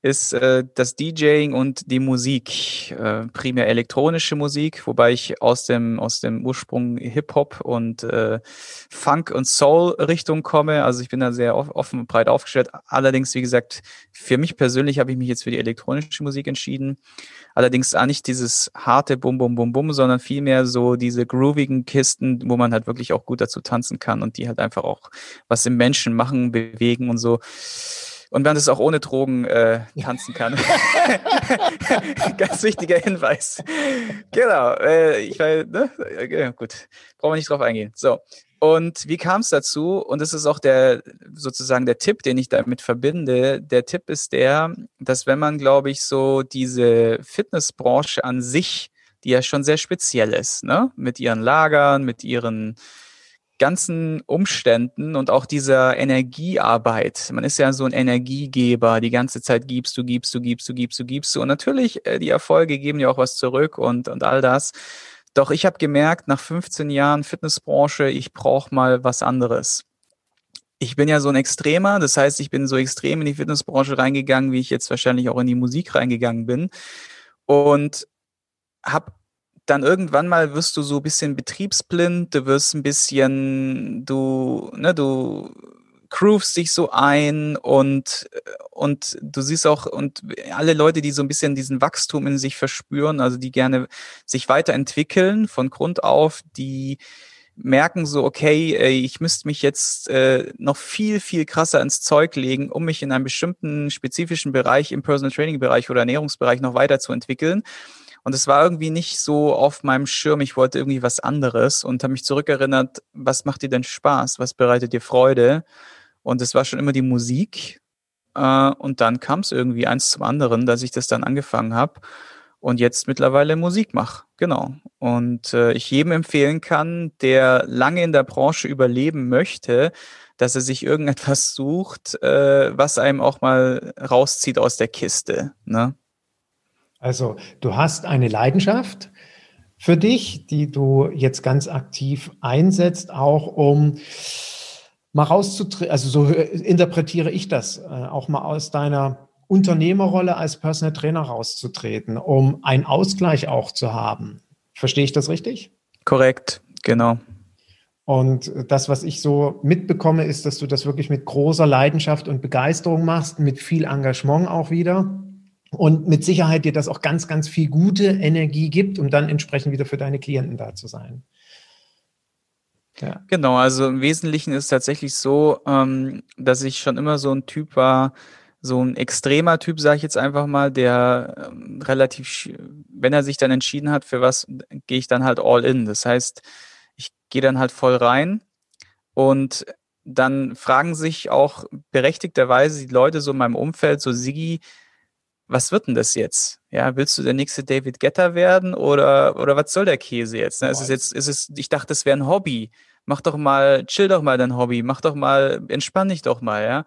ist äh, das DJing und die Musik, äh, primär elektronische Musik, wobei ich aus dem aus dem Ursprung Hip Hop und äh, Funk und Soul Richtung komme. Also ich bin da sehr offen und breit aufgestellt. Allerdings, wie gesagt, für mich persönlich habe ich mich jetzt für die elektronische Musik entschieden. Allerdings auch nicht dieses harte Bum Bum Bum Bum, sondern vielmehr so diese groovigen Kisten, wo man halt wirklich auch gut dazu tanzen kann und die halt einfach auch was im Menschen machen, bewegen und so und man es auch ohne Drogen äh, tanzen kann. Ganz wichtiger Hinweis. Genau. Äh, ich weiß, ne? Ja, gut. Brauchen wir nicht drauf eingehen. So. Und wie kam es dazu? Und das ist auch der sozusagen der Tipp, den ich damit verbinde. Der Tipp ist der, dass wenn man, glaube ich, so diese Fitnessbranche an sich, die ja schon sehr speziell ist, ne, mit ihren Lagern, mit ihren ganzen Umständen und auch dieser Energiearbeit. Man ist ja so ein Energiegeber, die ganze Zeit gibst du, gibst du, gibst du, gibst du, gibst du. Und natürlich, äh, die Erfolge geben ja auch was zurück und, und all das. Doch ich habe gemerkt, nach 15 Jahren Fitnessbranche, ich brauche mal was anderes. Ich bin ja so ein Extremer, das heißt, ich bin so extrem in die Fitnessbranche reingegangen, wie ich jetzt wahrscheinlich auch in die Musik reingegangen bin. Und habe dann irgendwann mal wirst du so ein bisschen betriebsblind, du wirst ein bisschen, du, ne, du groovst dich so ein und, und du siehst auch, und alle Leute, die so ein bisschen diesen Wachstum in sich verspüren, also die gerne sich weiterentwickeln von Grund auf, die merken so, okay, ich müsste mich jetzt äh, noch viel, viel krasser ins Zeug legen, um mich in einem bestimmten spezifischen Bereich, im Personal Training Bereich oder Ernährungsbereich noch weiterzuentwickeln. Und es war irgendwie nicht so auf meinem Schirm. Ich wollte irgendwie was anderes und habe mich zurückerinnert, was macht dir denn Spaß? Was bereitet dir Freude? Und es war schon immer die Musik. Äh, und dann kam es irgendwie eins zum anderen, dass ich das dann angefangen habe und jetzt mittlerweile Musik mache. Genau. Und äh, ich jedem empfehlen kann, der lange in der Branche überleben möchte, dass er sich irgendetwas sucht, äh, was einem auch mal rauszieht aus der Kiste. Ne?
Also du hast eine Leidenschaft für dich, die du jetzt ganz aktiv einsetzt, auch um mal rauszutreten, also so interpretiere ich das, äh, auch mal aus deiner Unternehmerrolle als Personal Trainer rauszutreten, um einen Ausgleich auch zu haben. Verstehe ich das richtig?
Korrekt, genau.
Und das, was ich so mitbekomme, ist, dass du das wirklich mit großer Leidenschaft und Begeisterung machst, mit viel Engagement auch wieder und mit Sicherheit dir das auch ganz, ganz viel gute Energie gibt, um dann entsprechend wieder für deine Klienten da zu sein.
Ja. Genau, also im Wesentlichen ist es tatsächlich so, ähm, dass ich schon immer so ein Typ war, so ein extremer Typ, sage ich jetzt einfach mal, der ähm, relativ, wenn er sich dann entschieden hat, für was, gehe ich dann halt all in. Das heißt, ich gehe dann halt voll rein und dann fragen sich auch berechtigterweise die Leute so in meinem Umfeld, so Sigi, was wird denn das jetzt? Ja, willst du der nächste David Getter werden oder, oder was soll der Käse jetzt? Ne? Ist es jetzt, ist es, ich dachte, das wäre ein Hobby. Mach doch mal, chill doch mal dein Hobby, mach doch mal, entspann dich doch mal, ja.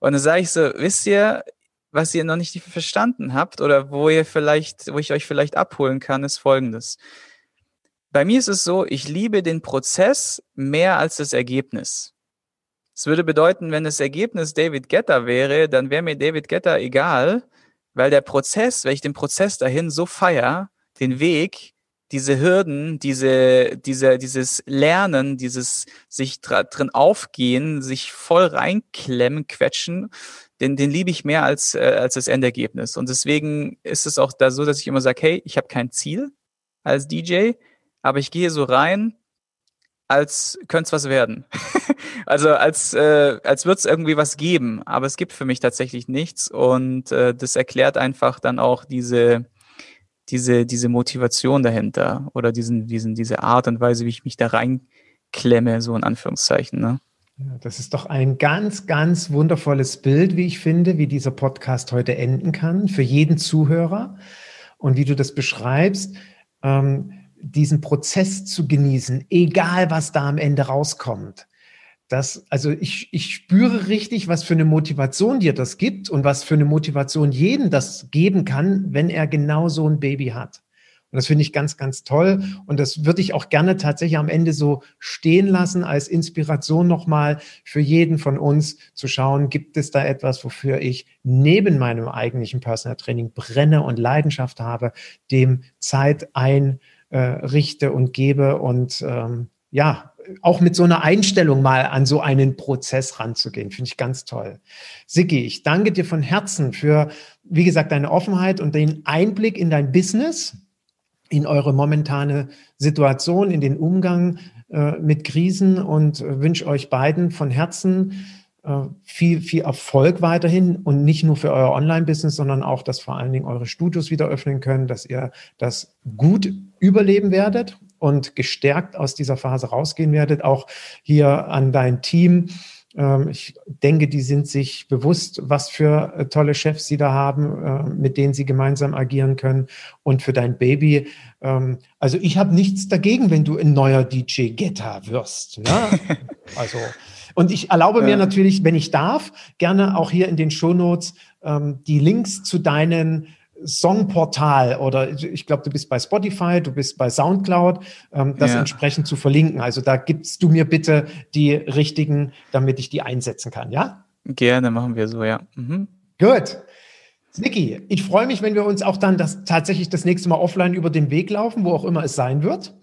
Und dann sage ich so, wisst ihr, was ihr noch nicht verstanden habt oder wo ihr vielleicht, wo ich euch vielleicht abholen kann, ist folgendes. Bei mir ist es so, ich liebe den Prozess mehr als das Ergebnis. Es würde bedeuten, wenn das Ergebnis David Getter wäre, dann wäre mir David Getter egal, weil der Prozess, wenn ich den Prozess dahin so feier, den Weg, diese Hürden, diese, diese, dieses Lernen, dieses sich drin aufgehen, sich voll reinklemmen, quetschen, den, den liebe ich mehr als, äh, als das Endergebnis. Und deswegen ist es auch da so, dass ich immer sage, hey, ich habe kein Ziel als DJ, aber ich gehe so rein, als könnte es was werden. also als, äh, als würde es irgendwie was geben, aber es gibt für mich tatsächlich nichts und äh, das erklärt einfach dann auch diese, diese, diese Motivation dahinter oder diesen, diesen, diese Art und Weise, wie ich mich da reinklemme, so in Anführungszeichen. Ne?
Das ist doch ein ganz, ganz wundervolles Bild, wie ich finde, wie dieser Podcast heute enden kann, für jeden Zuhörer. Und wie du das beschreibst, ähm, diesen Prozess zu genießen, egal was da am Ende rauskommt. Das, also ich, ich spüre richtig, was für eine Motivation dir das gibt und was für eine Motivation jeden das geben kann, wenn er genau so ein Baby hat. Und das finde ich ganz, ganz toll. Und das würde ich auch gerne tatsächlich am Ende so stehen lassen als Inspiration nochmal für jeden von uns zu schauen, gibt es da etwas, wofür ich neben meinem eigentlichen Personal Training brenne und Leidenschaft habe, dem Zeit ein äh, richte und gebe und ähm, ja, auch mit so einer Einstellung mal an so einen Prozess ranzugehen, finde ich ganz toll. Sigi, ich danke dir von Herzen für, wie gesagt, deine Offenheit und den Einblick in dein Business, in eure momentane Situation, in den Umgang äh, mit Krisen und äh, wünsche euch beiden von Herzen viel, viel Erfolg weiterhin und nicht nur für euer Online-Business, sondern auch, dass vor allen Dingen eure Studios wieder öffnen können, dass ihr das gut überleben werdet und gestärkt aus dieser Phase rausgehen werdet. Auch hier an dein Team. Ähm, ich denke, die sind sich bewusst, was für äh, tolle Chefs sie da haben, mit denen sie gemeinsam agieren können. Und für dein Baby, ähm, also ich habe nichts dagegen, wenn du ein neuer DJ Getter wirst. Ne? Also und ich erlaube mir natürlich, wenn ich darf, gerne auch hier in den Shownotes ähm, die Links zu deinen Songportal oder ich glaube, du bist bei Spotify, du bist bei Soundcloud, ähm, das ja. entsprechend zu verlinken. Also da gibst du mir bitte die richtigen, damit ich die einsetzen kann, ja?
Gerne, machen wir so, ja. Mhm.
Gut. Niki, ich freue mich, wenn wir uns auch dann das, tatsächlich das nächste Mal offline über den Weg laufen, wo auch immer es sein wird.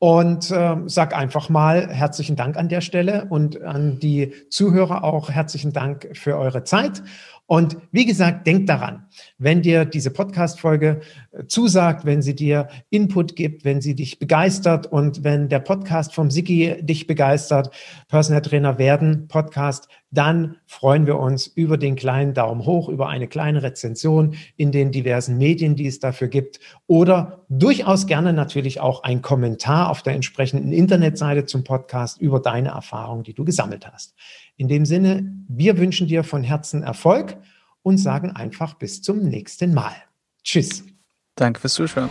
Und äh, sag einfach mal herzlichen Dank an der Stelle und an die Zuhörer auch herzlichen Dank für eure Zeit. Und wie gesagt, denk daran, wenn dir diese Podcast-Folge äh, zusagt, wenn sie dir Input gibt, wenn sie dich begeistert und wenn der Podcast vom Siki dich begeistert, Personal Trainer werden Podcast, dann freuen wir uns über den kleinen Daumen hoch, über eine kleine Rezension in den diversen Medien, die es dafür gibt oder durchaus gerne natürlich auch ein Kommentar auf der entsprechenden Internetseite zum Podcast über deine Erfahrungen, die du gesammelt hast. In dem Sinne, wir wünschen dir von Herzen Erfolg und sagen einfach bis zum nächsten Mal. Tschüss.
Danke fürs Zuschauen.